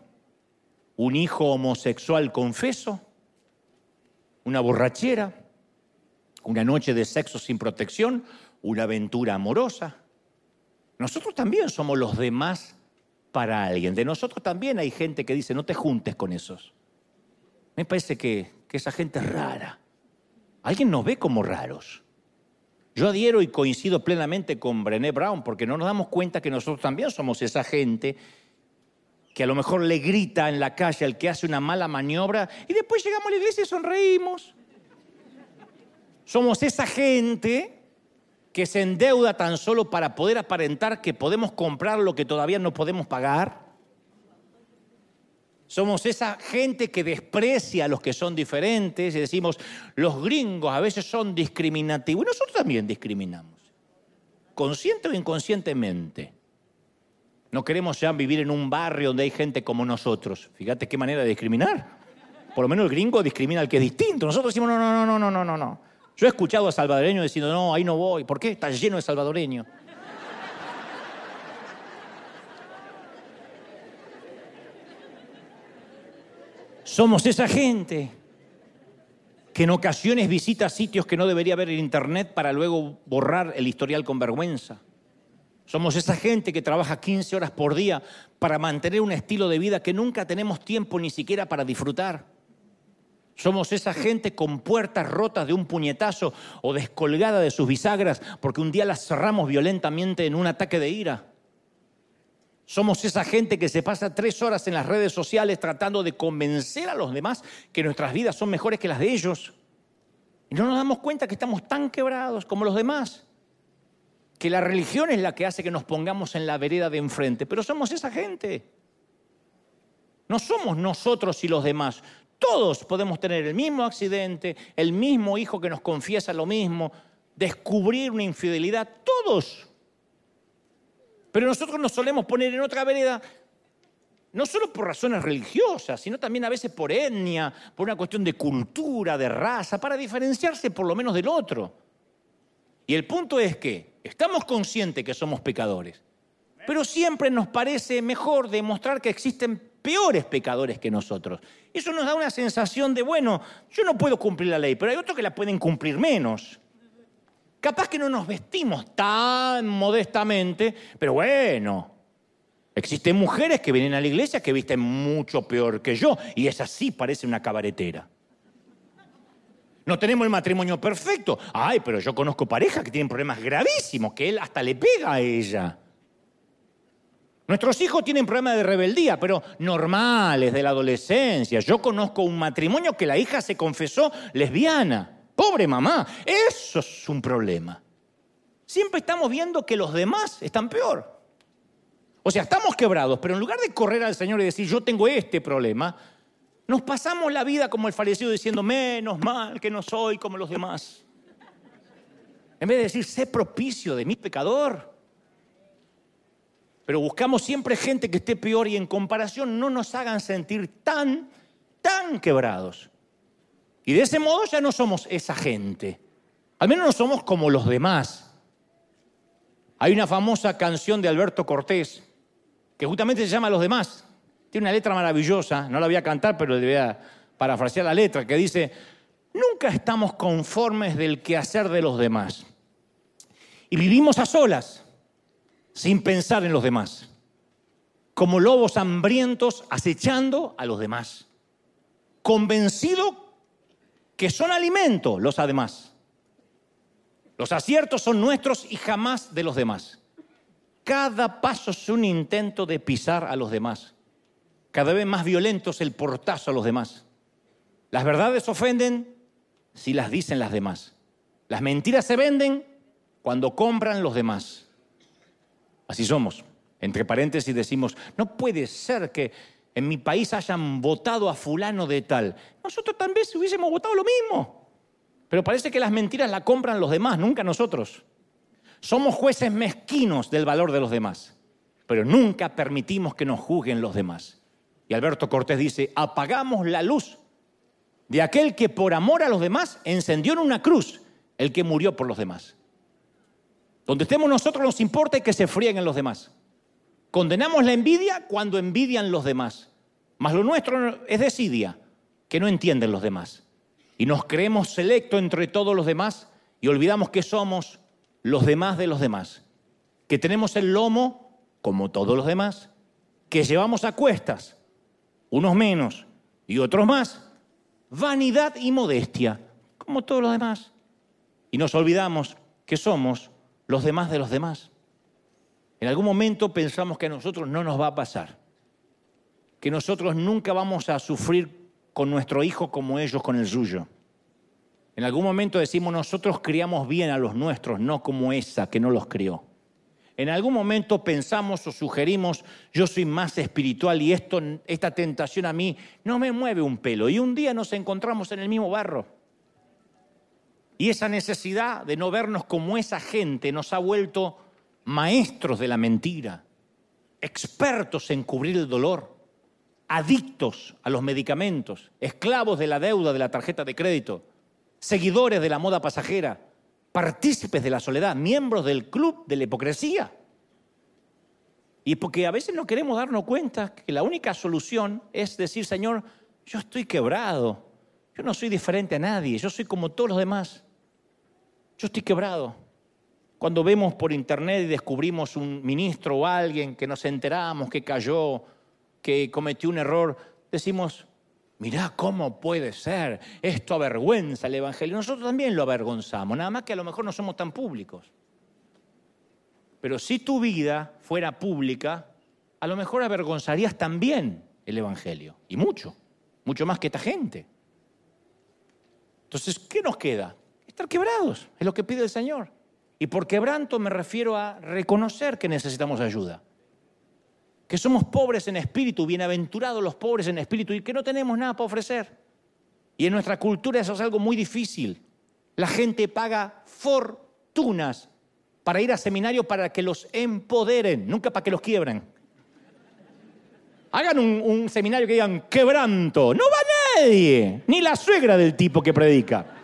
un hijo homosexual confeso, una borrachera, una noche de sexo sin protección, una aventura amorosa. Nosotros también somos los demás para alguien. De nosotros también hay gente que dice, no te juntes con esos. Me parece que que esa gente es rara. Alguien nos ve como raros. Yo adhiero y coincido plenamente con Brené Brown porque no nos damos cuenta que nosotros también somos esa gente que a lo mejor le grita en la calle al que hace una mala maniobra y después llegamos a la iglesia y sonreímos. Somos esa gente que se endeuda tan solo para poder aparentar que podemos comprar lo que todavía no podemos pagar. Somos esa gente que desprecia a los que son diferentes y decimos, los gringos a veces son discriminativos. Y nosotros también discriminamos, consciente o inconscientemente. No queremos ya vivir en un barrio donde hay gente como nosotros. Fíjate qué manera de discriminar. Por lo menos el gringo discrimina al que es distinto. Nosotros decimos, no, no, no, no, no, no, no. Yo he escuchado a salvadoreños diciendo, no, ahí no voy. ¿Por qué? Está lleno de salvadoreños. Somos esa gente que en ocasiones visita sitios que no debería ver en internet para luego borrar el historial con vergüenza. Somos esa gente que trabaja 15 horas por día para mantener un estilo de vida que nunca tenemos tiempo ni siquiera para disfrutar. Somos esa gente con puertas rotas de un puñetazo o descolgada de sus bisagras porque un día las cerramos violentamente en un ataque de ira. Somos esa gente que se pasa tres horas en las redes sociales tratando de convencer a los demás que nuestras vidas son mejores que las de ellos. Y no nos damos cuenta que estamos tan quebrados como los demás. Que la religión es la que hace que nos pongamos en la vereda de enfrente. Pero somos esa gente. No somos nosotros y los demás. Todos podemos tener el mismo accidente, el mismo hijo que nos confiesa lo mismo, descubrir una infidelidad, todos. Pero nosotros nos solemos poner en otra vereda, no solo por razones religiosas, sino también a veces por etnia, por una cuestión de cultura, de raza, para diferenciarse por lo menos del otro. Y el punto es que estamos conscientes que somos pecadores, pero siempre nos parece mejor demostrar que existen peores pecadores que nosotros. Eso nos da una sensación de, bueno, yo no puedo cumplir la ley, pero hay otros que la pueden cumplir menos. Capaz que no nos vestimos tan modestamente, pero bueno, existen mujeres que vienen a la iglesia que visten mucho peor que yo, y esa sí parece una cabaretera. No tenemos el matrimonio perfecto. Ay, pero yo conozco parejas que tienen problemas gravísimos, que él hasta le pega a ella. Nuestros hijos tienen problemas de rebeldía, pero normales de la adolescencia. Yo conozco un matrimonio que la hija se confesó lesbiana. Pobre mamá, eso es un problema. Siempre estamos viendo que los demás están peor. O sea, estamos quebrados, pero en lugar de correr al Señor y decir, yo tengo este problema, nos pasamos la vida como el fallecido diciendo, menos mal que no soy como los demás. En vez de decir, sé propicio de mi pecador pero buscamos siempre gente que esté peor y en comparación no nos hagan sentir tan, tan quebrados. Y de ese modo ya no somos esa gente. Al menos no somos como los demás. Hay una famosa canción de Alberto Cortés que justamente se llama Los demás. Tiene una letra maravillosa, no la voy a cantar, pero le voy a parafrasear la letra, que dice, nunca estamos conformes del quehacer de los demás. Y vivimos a solas sin pensar en los demás, como lobos hambrientos acechando a los demás, convencido que son alimento los además. Los aciertos son nuestros y jamás de los demás. Cada paso es un intento de pisar a los demás. Cada vez más violento es el portazo a los demás. Las verdades ofenden si las dicen las demás. Las mentiras se venden cuando compran los demás. Así somos. Entre paréntesis decimos, no puede ser que en mi país hayan votado a fulano de tal. Nosotros también hubiésemos votado lo mismo. Pero parece que las mentiras la compran los demás, nunca nosotros. Somos jueces mezquinos del valor de los demás, pero nunca permitimos que nos juzguen los demás. Y Alberto Cortés dice, apagamos la luz de aquel que por amor a los demás encendió en una cruz el que murió por los demás. Donde estemos nosotros nos importa que se frieguen los demás. Condenamos la envidia cuando envidian los demás. Mas lo nuestro es desidia, que no entienden los demás. Y nos creemos selecto entre todos los demás y olvidamos que somos los demás de los demás. Que tenemos el lomo, como todos los demás, que llevamos a cuestas, unos menos y otros más, vanidad y modestia, como todos los demás. Y nos olvidamos que somos los demás de los demás. En algún momento pensamos que a nosotros no nos va a pasar, que nosotros nunca vamos a sufrir con nuestro hijo como ellos con el suyo. En algún momento decimos nosotros criamos bien a los nuestros, no como esa que no los crió. En algún momento pensamos o sugerimos, yo soy más espiritual y esto, esta tentación a mí no me mueve un pelo. Y un día nos encontramos en el mismo barro. Y esa necesidad de no vernos como esa gente nos ha vuelto maestros de la mentira, expertos en cubrir el dolor, adictos a los medicamentos, esclavos de la deuda de la tarjeta de crédito, seguidores de la moda pasajera, partícipes de la soledad, miembros del club de la hipocresía. Y porque a veces no queremos darnos cuenta que la única solución es decir, Señor, yo estoy quebrado, yo no soy diferente a nadie, yo soy como todos los demás. Yo estoy quebrado. Cuando vemos por internet y descubrimos un ministro o alguien que nos enteramos que cayó, que cometió un error, decimos, Mirá cómo puede ser, esto avergüenza el Evangelio. Nosotros también lo avergonzamos, nada más que a lo mejor no somos tan públicos. Pero si tu vida fuera pública, a lo mejor avergonzarías también el Evangelio. Y mucho, mucho más que esta gente. Entonces, ¿qué nos queda? Estar quebrados, es lo que pide el Señor. Y por quebranto me refiero a reconocer que necesitamos ayuda. Que somos pobres en espíritu, bienaventurados los pobres en espíritu y que no tenemos nada para ofrecer. Y en nuestra cultura eso es algo muy difícil. La gente paga fortunas para ir a seminarios para que los empoderen, nunca para que los quiebren. Hagan un, seminario que digan quebranto. No va nadie, ni la suegra del tipo que predica.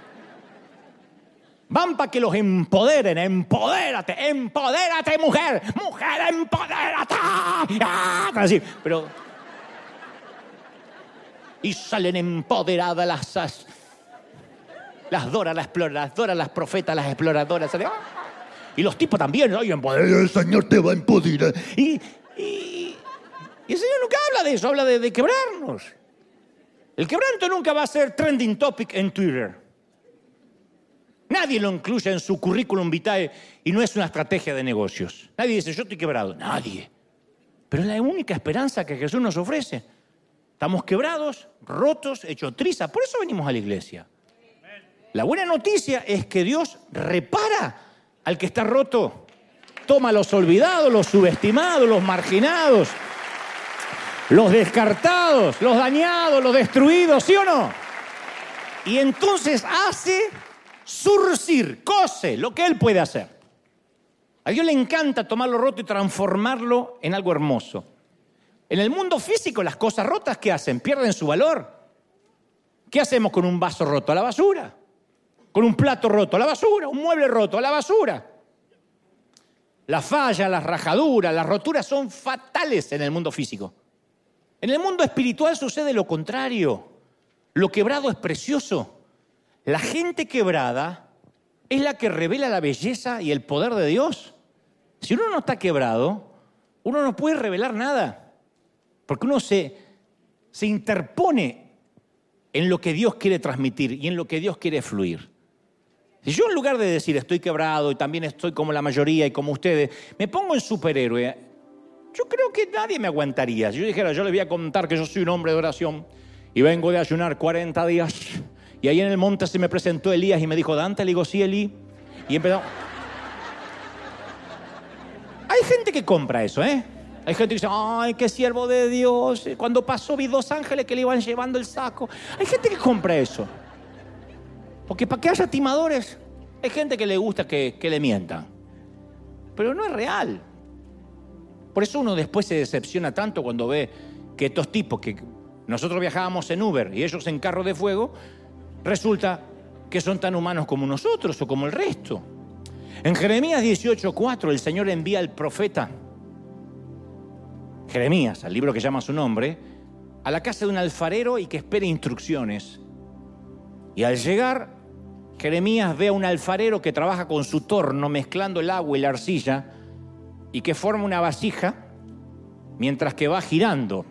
Van para que los empoderen, empodérate, empodérate, mujer, mujer, empodérate. ¡Ah! Así, pero. Y salen empoderadas las, las Dora, las exploradoras, las profetas, las exploradoras. Y los tipos también, oye, el Señor te va a empoderar. Y, y, el Señor nunca habla de eso, habla de, de quebrarnos. El quebranto nunca va a ser trending topic en Twitter. Nadie lo incluye en su currículum vitae y no es una estrategia de negocios. Nadie dice, yo estoy quebrado. Nadie. Pero es la única esperanza que Jesús nos ofrece. Estamos quebrados, rotos, hechos trizas. Por eso venimos a la iglesia. La buena noticia es que Dios repara al que está roto. Toma a los olvidados, los subestimados, los marginados, los descartados, los dañados, los destruidos, ¿sí o no? Y entonces hace surcir, cose lo que Él puede hacer. A Dios le encanta tomar lo roto y transformarlo en algo hermoso. En el mundo físico, las cosas rotas, ¿qué hacen? Pierden su valor. ¿Qué hacemos con un vaso roto? A la basura. Con un plato roto, a la basura. Un mueble roto, a la basura. La falla, las rajaduras, las roturas son fatales en el mundo físico. En el mundo espiritual sucede lo contrario. Lo quebrado es precioso. La gente quebrada es la que revela la belleza y el poder de Dios. Si uno no está quebrado, uno no puede revelar nada, porque uno se, se interpone en lo que Dios quiere transmitir y en lo que Dios quiere fluir. Si yo en lugar de decir estoy quebrado y también estoy como la mayoría y como ustedes, me pongo en superhéroe, yo creo que nadie me aguantaría. Si yo dijera, yo les voy a contar que yo soy un hombre de oración y vengo de ayunar 40 días y ahí en el monte se me presentó Elías y me dijo, Dante, le digo, sí, Eli. Y empezó. Hay gente que compra eso, ¿eh? Hay gente que dice, ay, qué siervo de Dios. Cuando pasó vi dos ángeles que le iban llevando el saco. Hay gente que compra eso. Porque para que haya timadores, hay gente que le gusta que, que le mientan. Pero no es real. Por eso uno después se decepciona tanto cuando ve que estos tipos que nosotros viajábamos en Uber y ellos en carro de fuego, resulta que son tan humanos como nosotros o como el resto. En Jeremías 18:4 el Señor envía al profeta Jeremías, al libro que llama su nombre, a la casa de un alfarero y que espere instrucciones. Y al llegar, Jeremías ve a un alfarero que trabaja con su torno mezclando el agua y la arcilla y que forma una vasija mientras que va girando.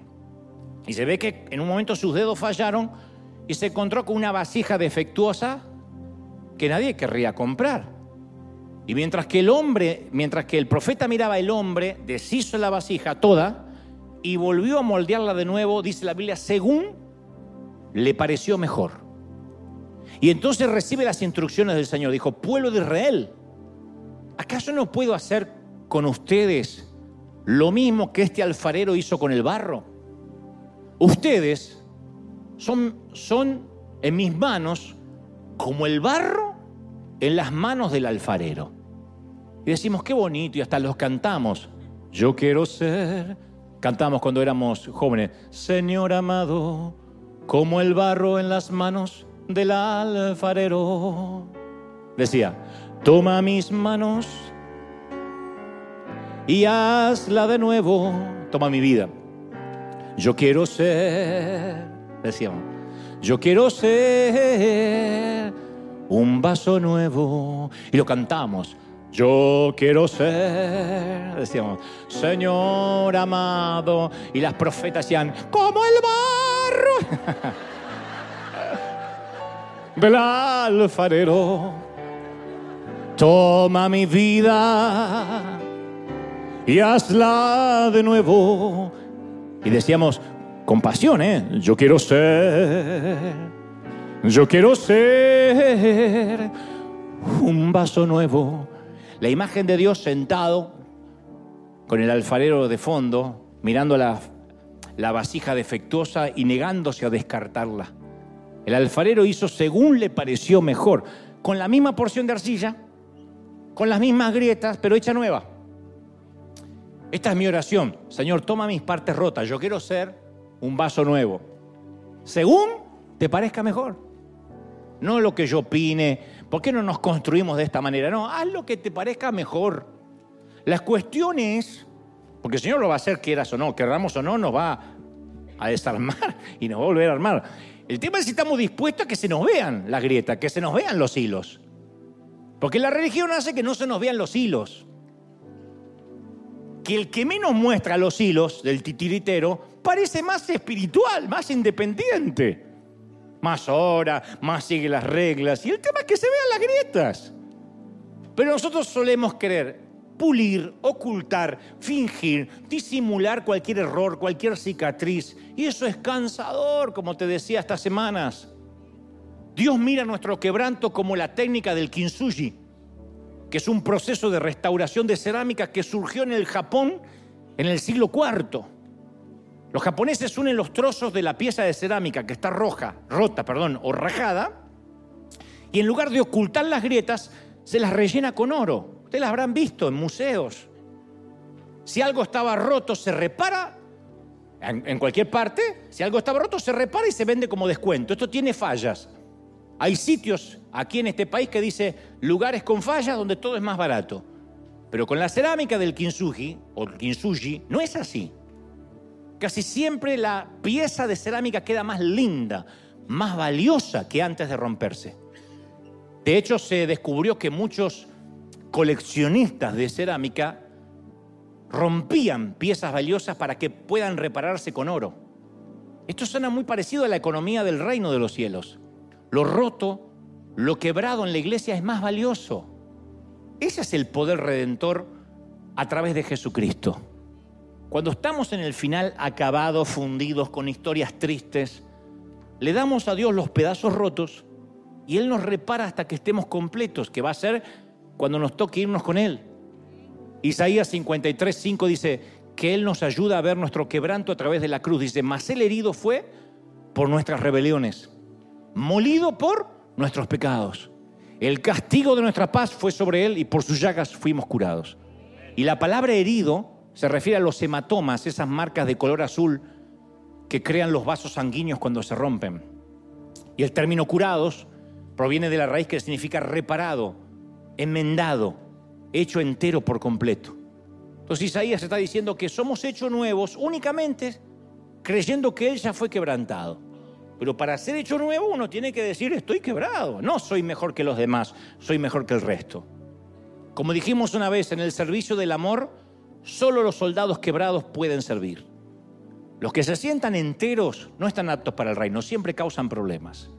Y se ve que en un momento sus dedos fallaron y se encontró con una vasija defectuosa que nadie querría comprar. Y mientras que el hombre, mientras que el profeta miraba el hombre, deshizo la vasija toda y volvió a moldearla de nuevo, dice la Biblia, según le pareció mejor. Y entonces recibe las instrucciones del Señor. Dijo, pueblo de Israel, ¿acaso no puedo hacer con ustedes lo mismo que este alfarero hizo con el barro? Ustedes son, son en mis manos como el barro en las manos del alfarero. Y decimos, qué bonito, y hasta los cantamos. Yo quiero ser, cantamos cuando éramos jóvenes, Señor amado, como el barro en las manos del alfarero. Decía, toma mis manos y hazla de nuevo, toma mi vida. Yo quiero ser decíamos, yo quiero ser un vaso nuevo. Y lo cantamos. Yo quiero ser, decíamos, Señor amado. Y las profetas decían, como el barro. [LAUGHS] del alfarero. Toma mi vida y hazla de nuevo. Y decíamos, con pasión, ¿eh? Yo quiero ser, yo quiero ser un vaso nuevo. La imagen de Dios sentado con el alfarero de fondo, mirando la, la vasija defectuosa y negándose a descartarla. El alfarero hizo según le pareció mejor, con la misma porción de arcilla, con las mismas grietas, pero hecha nueva. Esta es mi oración. Señor, toma mis partes rotas. Yo quiero ser un vaso nuevo. Según te parezca mejor. No lo que yo opine. ¿Por qué no nos construimos de esta manera? No, haz lo que te parezca mejor. La cuestión es, porque el Señor lo va a hacer, quieras o no, querramos o no, nos va a desarmar [LAUGHS] y nos va a volver a armar. El tema es si estamos dispuestos a que se nos vean las grietas, que se nos vean los hilos. Porque la religión hace que no se nos vean los hilos. Que el que menos muestra los hilos del titiritero parece más espiritual, más independiente. Más ora, más sigue las reglas. Y el tema es que se vean las grietas. Pero nosotros solemos querer pulir, ocultar, fingir, disimular cualquier error, cualquier cicatriz. Y eso es cansador, como te decía estas semanas. Dios mira nuestro quebranto como la técnica del kintsugi, que es un proceso de restauración de cerámica que surgió en el Japón en el siglo IV. Los japoneses unen los trozos de la pieza de cerámica que está roja, rota, perdón, o rajada, y en lugar de ocultar las grietas, se las rellena con oro. Ustedes las habrán visto en museos. Si algo estaba roto, se repara en, en cualquier parte. Si algo estaba roto, se repara y se vende como descuento. Esto tiene fallas. Hay sitios aquí en este país que dice lugares con fallas donde todo es más barato. Pero con la cerámica del kintsugi o kintsugi no es así. Casi siempre la pieza de cerámica queda más linda, más valiosa que antes de romperse. De hecho, se descubrió que muchos coleccionistas de cerámica rompían piezas valiosas para que puedan repararse con oro. Esto suena muy parecido a la economía del reino de los cielos. Lo roto, lo quebrado en la iglesia es más valioso. Ese es el poder redentor a través de Jesucristo. Cuando estamos en el final acabados, fundidos, con historias tristes, le damos a Dios los pedazos rotos y Él nos repara hasta que estemos completos, que va a ser cuando nos toque irnos con Él. Isaías 53, 5 dice que Él nos ayuda a ver nuestro quebranto a través de la cruz. Dice, mas el herido fue por nuestras rebeliones molido por nuestros pecados. El castigo de nuestra paz fue sobre él y por sus llagas fuimos curados. Y la palabra herido se refiere a los hematomas, esas marcas de color azul que crean los vasos sanguíneos cuando se rompen. Y el término curados proviene de la raíz que significa reparado, enmendado, hecho entero por completo. Entonces Isaías está diciendo que somos hechos nuevos únicamente creyendo que Él ya fue quebrantado. Pero para ser hecho nuevo uno tiene que decir, estoy quebrado. No soy mejor que los demás, soy mejor que el resto. Como dijimos una vez, en el servicio del amor, solo los soldados quebrados pueden servir. Los que se sientan enteros no están aptos para el reino, siempre causan problemas.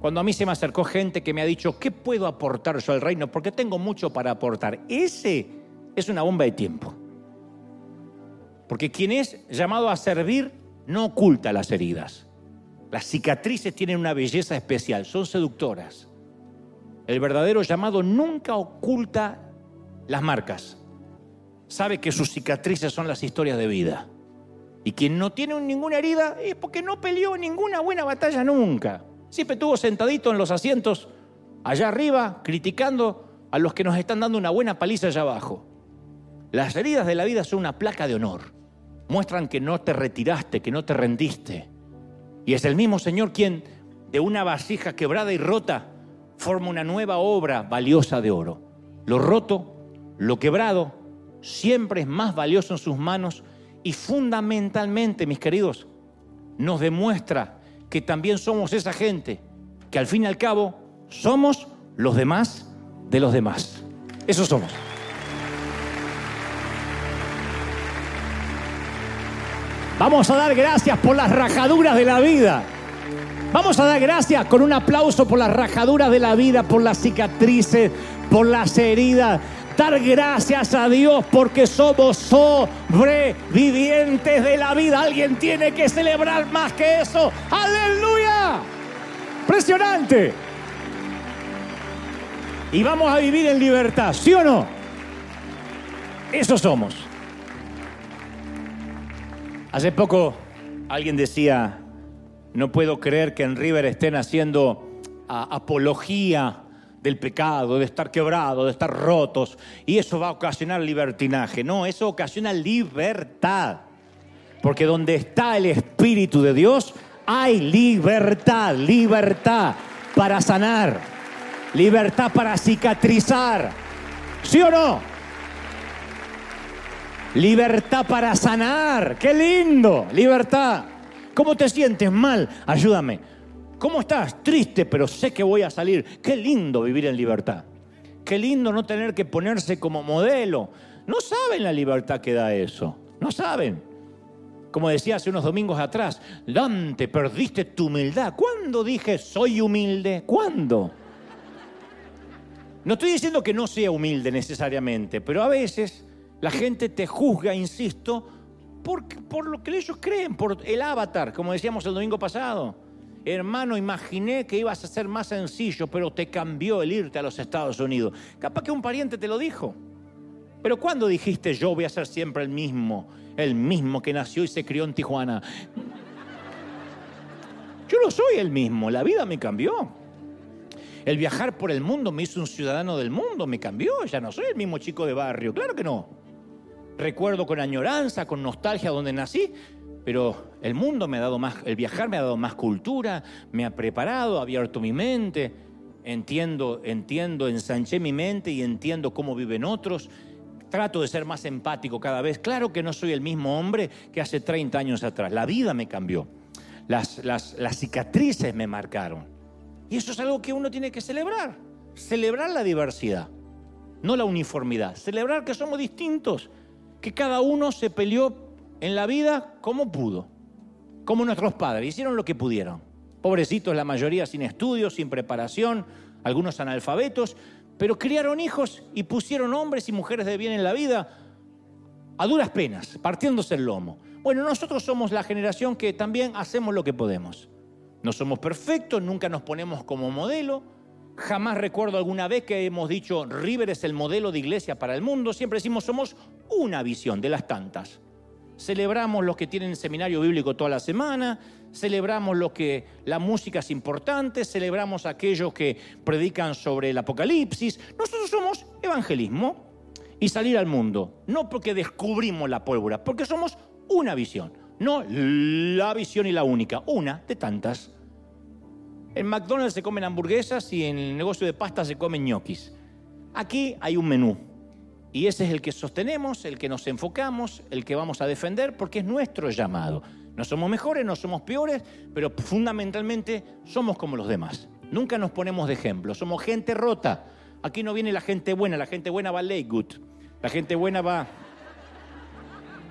Cuando a mí se me acercó gente que me ha dicho, ¿qué puedo aportar yo al reino? Porque tengo mucho para aportar. Ese es una bomba de tiempo. Porque quien es llamado a servir no oculta las heridas. Las cicatrices tienen una belleza especial, son seductoras. El verdadero llamado nunca oculta las marcas. Sabe que sus cicatrices son las historias de vida. Y quien no tiene ninguna herida es porque no peleó ninguna buena batalla nunca. Siempre estuvo sentadito en los asientos allá arriba, criticando a los que nos están dando una buena paliza allá abajo. Las heridas de la vida son una placa de honor. Muestran que no te retiraste, que no te rendiste y es el mismo Señor quien de una vasija quebrada y rota forma una nueva obra valiosa de oro. Lo roto, lo quebrado, siempre es más valioso en sus manos y fundamentalmente, mis queridos, nos demuestra que también somos esa gente, que al fin y al cabo somos los demás de los demás. Eso somos. Vamos a dar gracias por las rajaduras de la vida. Vamos a dar gracias con un aplauso por las rajaduras de la vida, por las cicatrices, por las heridas. Dar gracias a Dios porque somos sobrevivientes de la vida. Alguien tiene que celebrar más que eso. Aleluya. Impresionante. Y vamos a vivir en libertad, ¿sí o no? Eso somos. Hace poco alguien decía, no puedo creer que en River estén haciendo apología del pecado, de estar quebrado, de estar rotos, y eso va a ocasionar libertinaje. No, eso ocasiona libertad. Porque donde está el Espíritu de Dios, hay libertad, libertad para sanar, libertad para cicatrizar. ¿Sí o no? Libertad para sanar. ¡Qué lindo! Libertad. ¿Cómo te sientes mal? Ayúdame. ¿Cómo estás? Triste, pero sé que voy a salir. Qué lindo vivir en libertad. Qué lindo no tener que ponerse como modelo. No saben la libertad que da eso. No saben. Como decía hace unos domingos atrás, Dante, perdiste tu humildad. ¿Cuándo dije soy humilde? ¿Cuándo? No estoy diciendo que no sea humilde necesariamente, pero a veces la gente te juzga, insisto, por, por lo que ellos creen, por el avatar, como decíamos el domingo pasado. Hermano, imaginé que ibas a ser más sencillo, pero te cambió el irte a los Estados Unidos. Capaz que un pariente te lo dijo. Pero ¿cuándo dijiste yo voy a ser siempre el mismo? El mismo que nació y se crió en Tijuana. Yo no soy el mismo, la vida me cambió. El viajar por el mundo me hizo un ciudadano del mundo, me cambió, ya no soy el mismo chico de barrio, claro que no recuerdo con añoranza, con nostalgia donde nací, pero el mundo me ha dado más, el viajar me ha dado más cultura, me ha preparado, abierto mi mente, entiendo, entiendo, ensanché mi mente y entiendo cómo viven otros. Trato de ser más empático cada vez. Claro que no soy el mismo hombre que hace 30 años atrás. La vida me cambió. Las, las, las cicatrices me marcaron. Y eso es algo que uno tiene que celebrar. Celebrar la diversidad, no la uniformidad. Celebrar que somos distintos que cada uno se peleó en la vida como pudo, como nuestros padres, hicieron lo que pudieron. Pobrecitos la mayoría sin estudios, sin preparación, algunos analfabetos, pero criaron hijos y pusieron hombres y mujeres de bien en la vida a duras penas, partiéndose el lomo. Bueno, nosotros somos la generación que también hacemos lo que podemos. No somos perfectos, nunca nos ponemos como modelo, Jamás recuerdo alguna vez que hemos dicho River es el modelo de iglesia para el mundo. Siempre decimos somos una visión de las tantas. Celebramos los que tienen seminario bíblico toda la semana, celebramos los que la música es importante, celebramos aquellos que predican sobre el apocalipsis. Nosotros somos evangelismo y salir al mundo, no porque descubrimos la pólvora, porque somos una visión, no la visión y la única, una de tantas. En McDonald's se comen hamburguesas y en el negocio de pasta se comen ñoquis. Aquí hay un menú. Y ese es el que sostenemos, el que nos enfocamos, el que vamos a defender, porque es nuestro llamado. No somos mejores, no somos peores, pero fundamentalmente somos como los demás. Nunca nos ponemos de ejemplo. Somos gente rota. Aquí no viene la gente buena, la gente buena va a Lakewood. La gente buena va.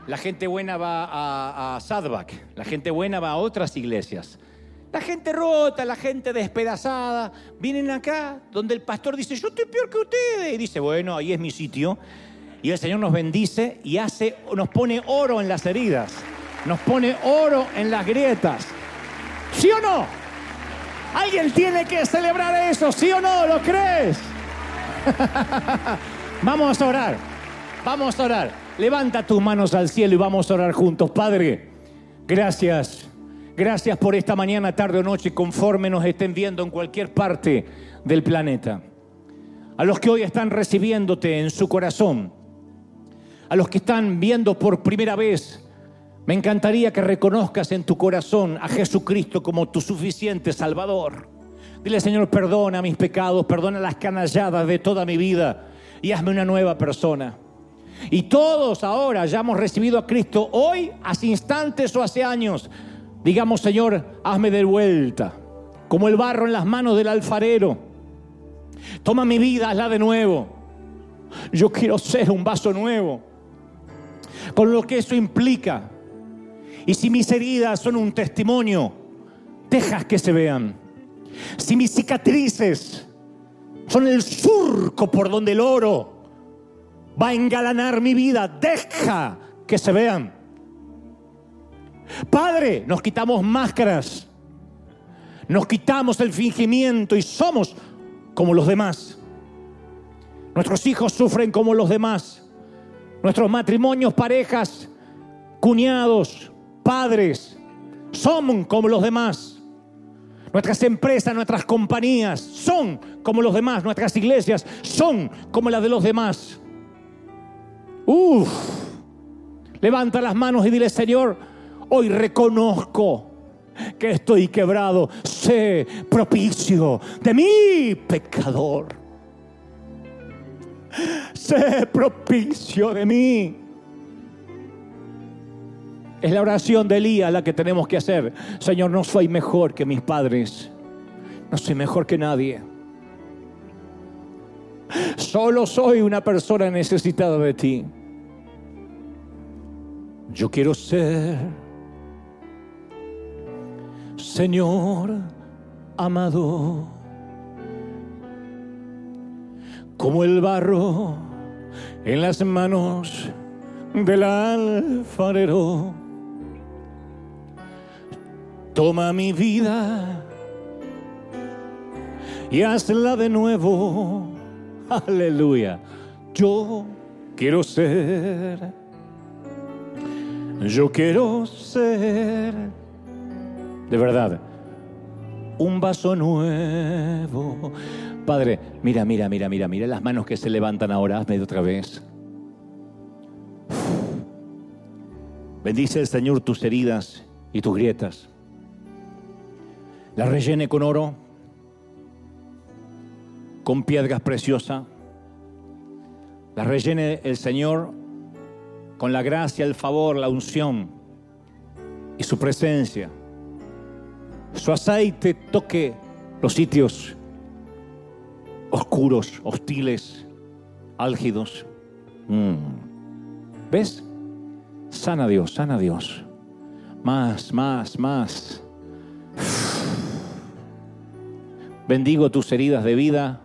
La gente buena va a, a. La gente buena va a otras iglesias. La gente rota, la gente despedazada, vienen acá donde el pastor dice, yo estoy peor que ustedes. Y dice, bueno, ahí es mi sitio. Y el Señor nos bendice y hace, nos pone oro en las heridas, nos pone oro en las grietas. ¿Sí o no? Alguien tiene que celebrar eso, ¿sí o no? ¿Lo crees? [LAUGHS] vamos a orar, vamos a orar. Levanta tus manos al cielo y vamos a orar juntos. Padre, gracias Gracias por esta mañana, tarde o noche, conforme nos estén viendo en cualquier parte del planeta. A los que hoy están recibiéndote en su corazón, a los que están viendo por primera vez, me encantaría que reconozcas en tu corazón a Jesucristo como tu suficiente Salvador. Dile, Señor, perdona mis pecados, perdona las canalladas de toda mi vida y hazme una nueva persona. Y todos ahora ya hemos recibido a Cristo hoy, hace instantes o hace años. Digamos, Señor, hazme de vuelta, como el barro en las manos del alfarero. Toma mi vida, hazla de nuevo. Yo quiero ser un vaso nuevo, con lo que eso implica. Y si mis heridas son un testimonio dejas que se vean. Si mis cicatrices son el surco por donde el oro va a engalanar mi vida, deja que se vean. Padre, nos quitamos máscaras, nos quitamos el fingimiento y somos como los demás. Nuestros hijos sufren como los demás. Nuestros matrimonios, parejas, cuñados, padres, son como los demás. Nuestras empresas, nuestras compañías son como los demás. Nuestras iglesias son como las de los demás. Uf. Levanta las manos y dile, Señor, hoy reconozco que estoy quebrado. Sé propicio de mi pecador. Sé propicio de mí. Es la oración de Elías la que tenemos que hacer. Señor, no soy mejor que mis padres. No soy mejor que nadie. Solo soy una persona necesitada de ti. Yo quiero ser, Señor amado, como el barro en las manos del alfarero. Toma mi vida y hazla de nuevo. Aleluya. Yo quiero ser yo quiero ser, de verdad, un vaso nuevo. Padre, mira, mira, mira, mira, mira las manos que se levantan ahora, hazme de otra vez. Bendice el Señor tus heridas y tus grietas. Las rellene con oro, con piedras preciosas. Las rellene el Señor con la gracia, el favor, la unción y su presencia. Su aceite toque los sitios oscuros, hostiles, álgidos. Mm. ¿Ves? Sana Dios, sana Dios. Más, más, más. Bendigo tus heridas de vida.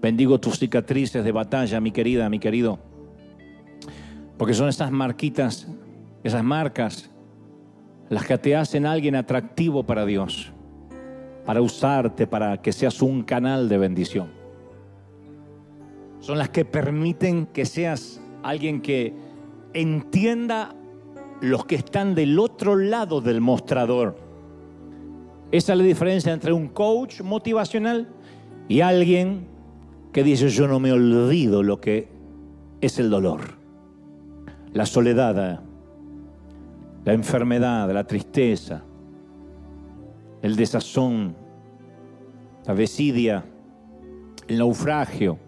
Bendigo tus cicatrices de batalla, mi querida, mi querido. Porque son esas marquitas, esas marcas, las que te hacen alguien atractivo para Dios, para usarte, para que seas un canal de bendición. Son las que permiten que seas alguien que entienda los que están del otro lado del mostrador. Esa es la diferencia entre un coach motivacional y alguien que dice yo no me olvido lo que es el dolor la soledad, la enfermedad, la tristeza, el desazón, la desidia, el naufragio,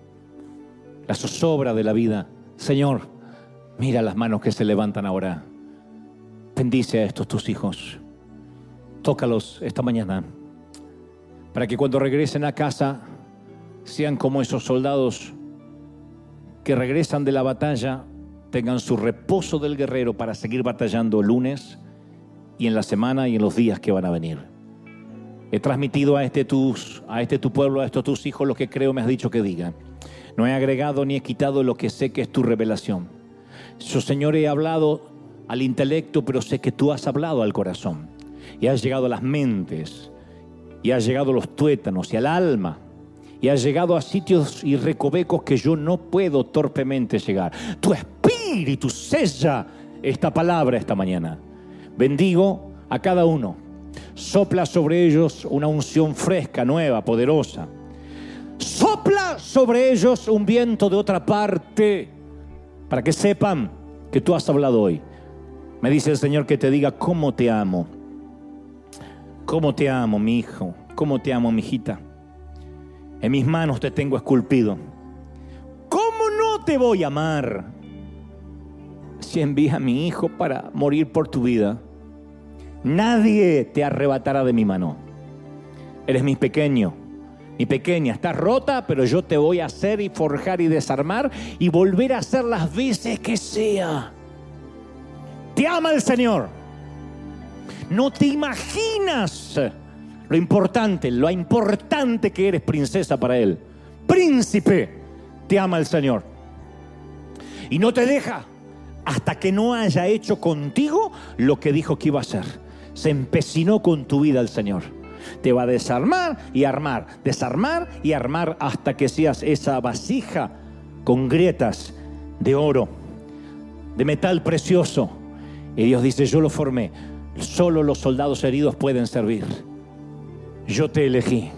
la zozobra de la vida. Señor, mira las manos que se levantan ahora. Bendice a estos tus hijos. Tócalos esta mañana para que cuando regresen a casa sean como esos soldados que regresan de la batalla tengan su reposo del guerrero para seguir batallando lunes y en la semana y en los días que van a venir. He transmitido a este, a este tu pueblo, a estos tus hijos, lo que creo me has dicho que diga. No he agregado ni he quitado lo que sé que es tu revelación. Yo, Señor, he hablado al intelecto, pero sé que tú has hablado al corazón. Y has llegado a las mentes, y has llegado a los tuétanos y al alma y has llegado a sitios y recovecos que yo no puedo torpemente llegar. Tu sella esta palabra esta mañana. Bendigo a cada uno. Sopla sobre ellos una unción fresca, nueva, poderosa. Sopla sobre ellos un viento de otra parte para que sepan que tú has hablado hoy. Me dice el Señor que te diga cómo te amo. Cómo te amo, mi hijo. Cómo te amo, mi hijita. En mis manos te tengo esculpido. ¿Cómo no te voy a amar si envías a mi hijo para morir por tu vida? Nadie te arrebatará de mi mano. Eres mi pequeño, mi pequeña. Estás rota, pero yo te voy a hacer y forjar y desarmar y volver a hacer las veces que sea. Te ama el Señor. No te imaginas lo importante, lo importante que eres princesa para Él. Príncipe, te ama el Señor. Y no te deja hasta que no haya hecho contigo lo que dijo que iba a hacer. Se empecinó con tu vida el Señor. Te va a desarmar y armar, desarmar y armar hasta que seas esa vasija con grietas de oro, de metal precioso. Y Dios dice, yo lo formé. Solo los soldados heridos pueden servir. Yo te elegí.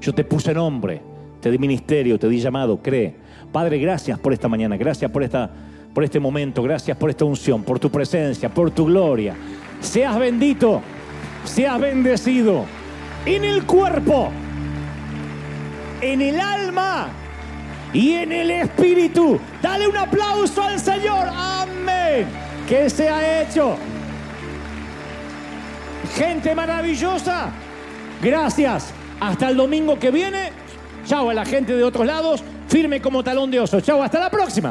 Yo te puse nombre. Te di ministerio, te di llamado. Cree. Padre, gracias por esta mañana. Gracias por, esta, por este momento. Gracias por esta unción, por tu presencia, por tu gloria. Seas bendito. Seas bendecido. En el cuerpo. En el alma y en el Espíritu. Dale un aplauso al Señor. Amén. Que se ha hecho. Gente maravillosa. Gracias. Hasta el domingo que viene. Chao a la gente de otros lados. Firme como talón de oso. Chao. Hasta la próxima.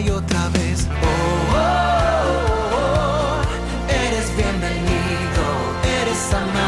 y otra vez. oh. oh, oh bienvenido, eres amado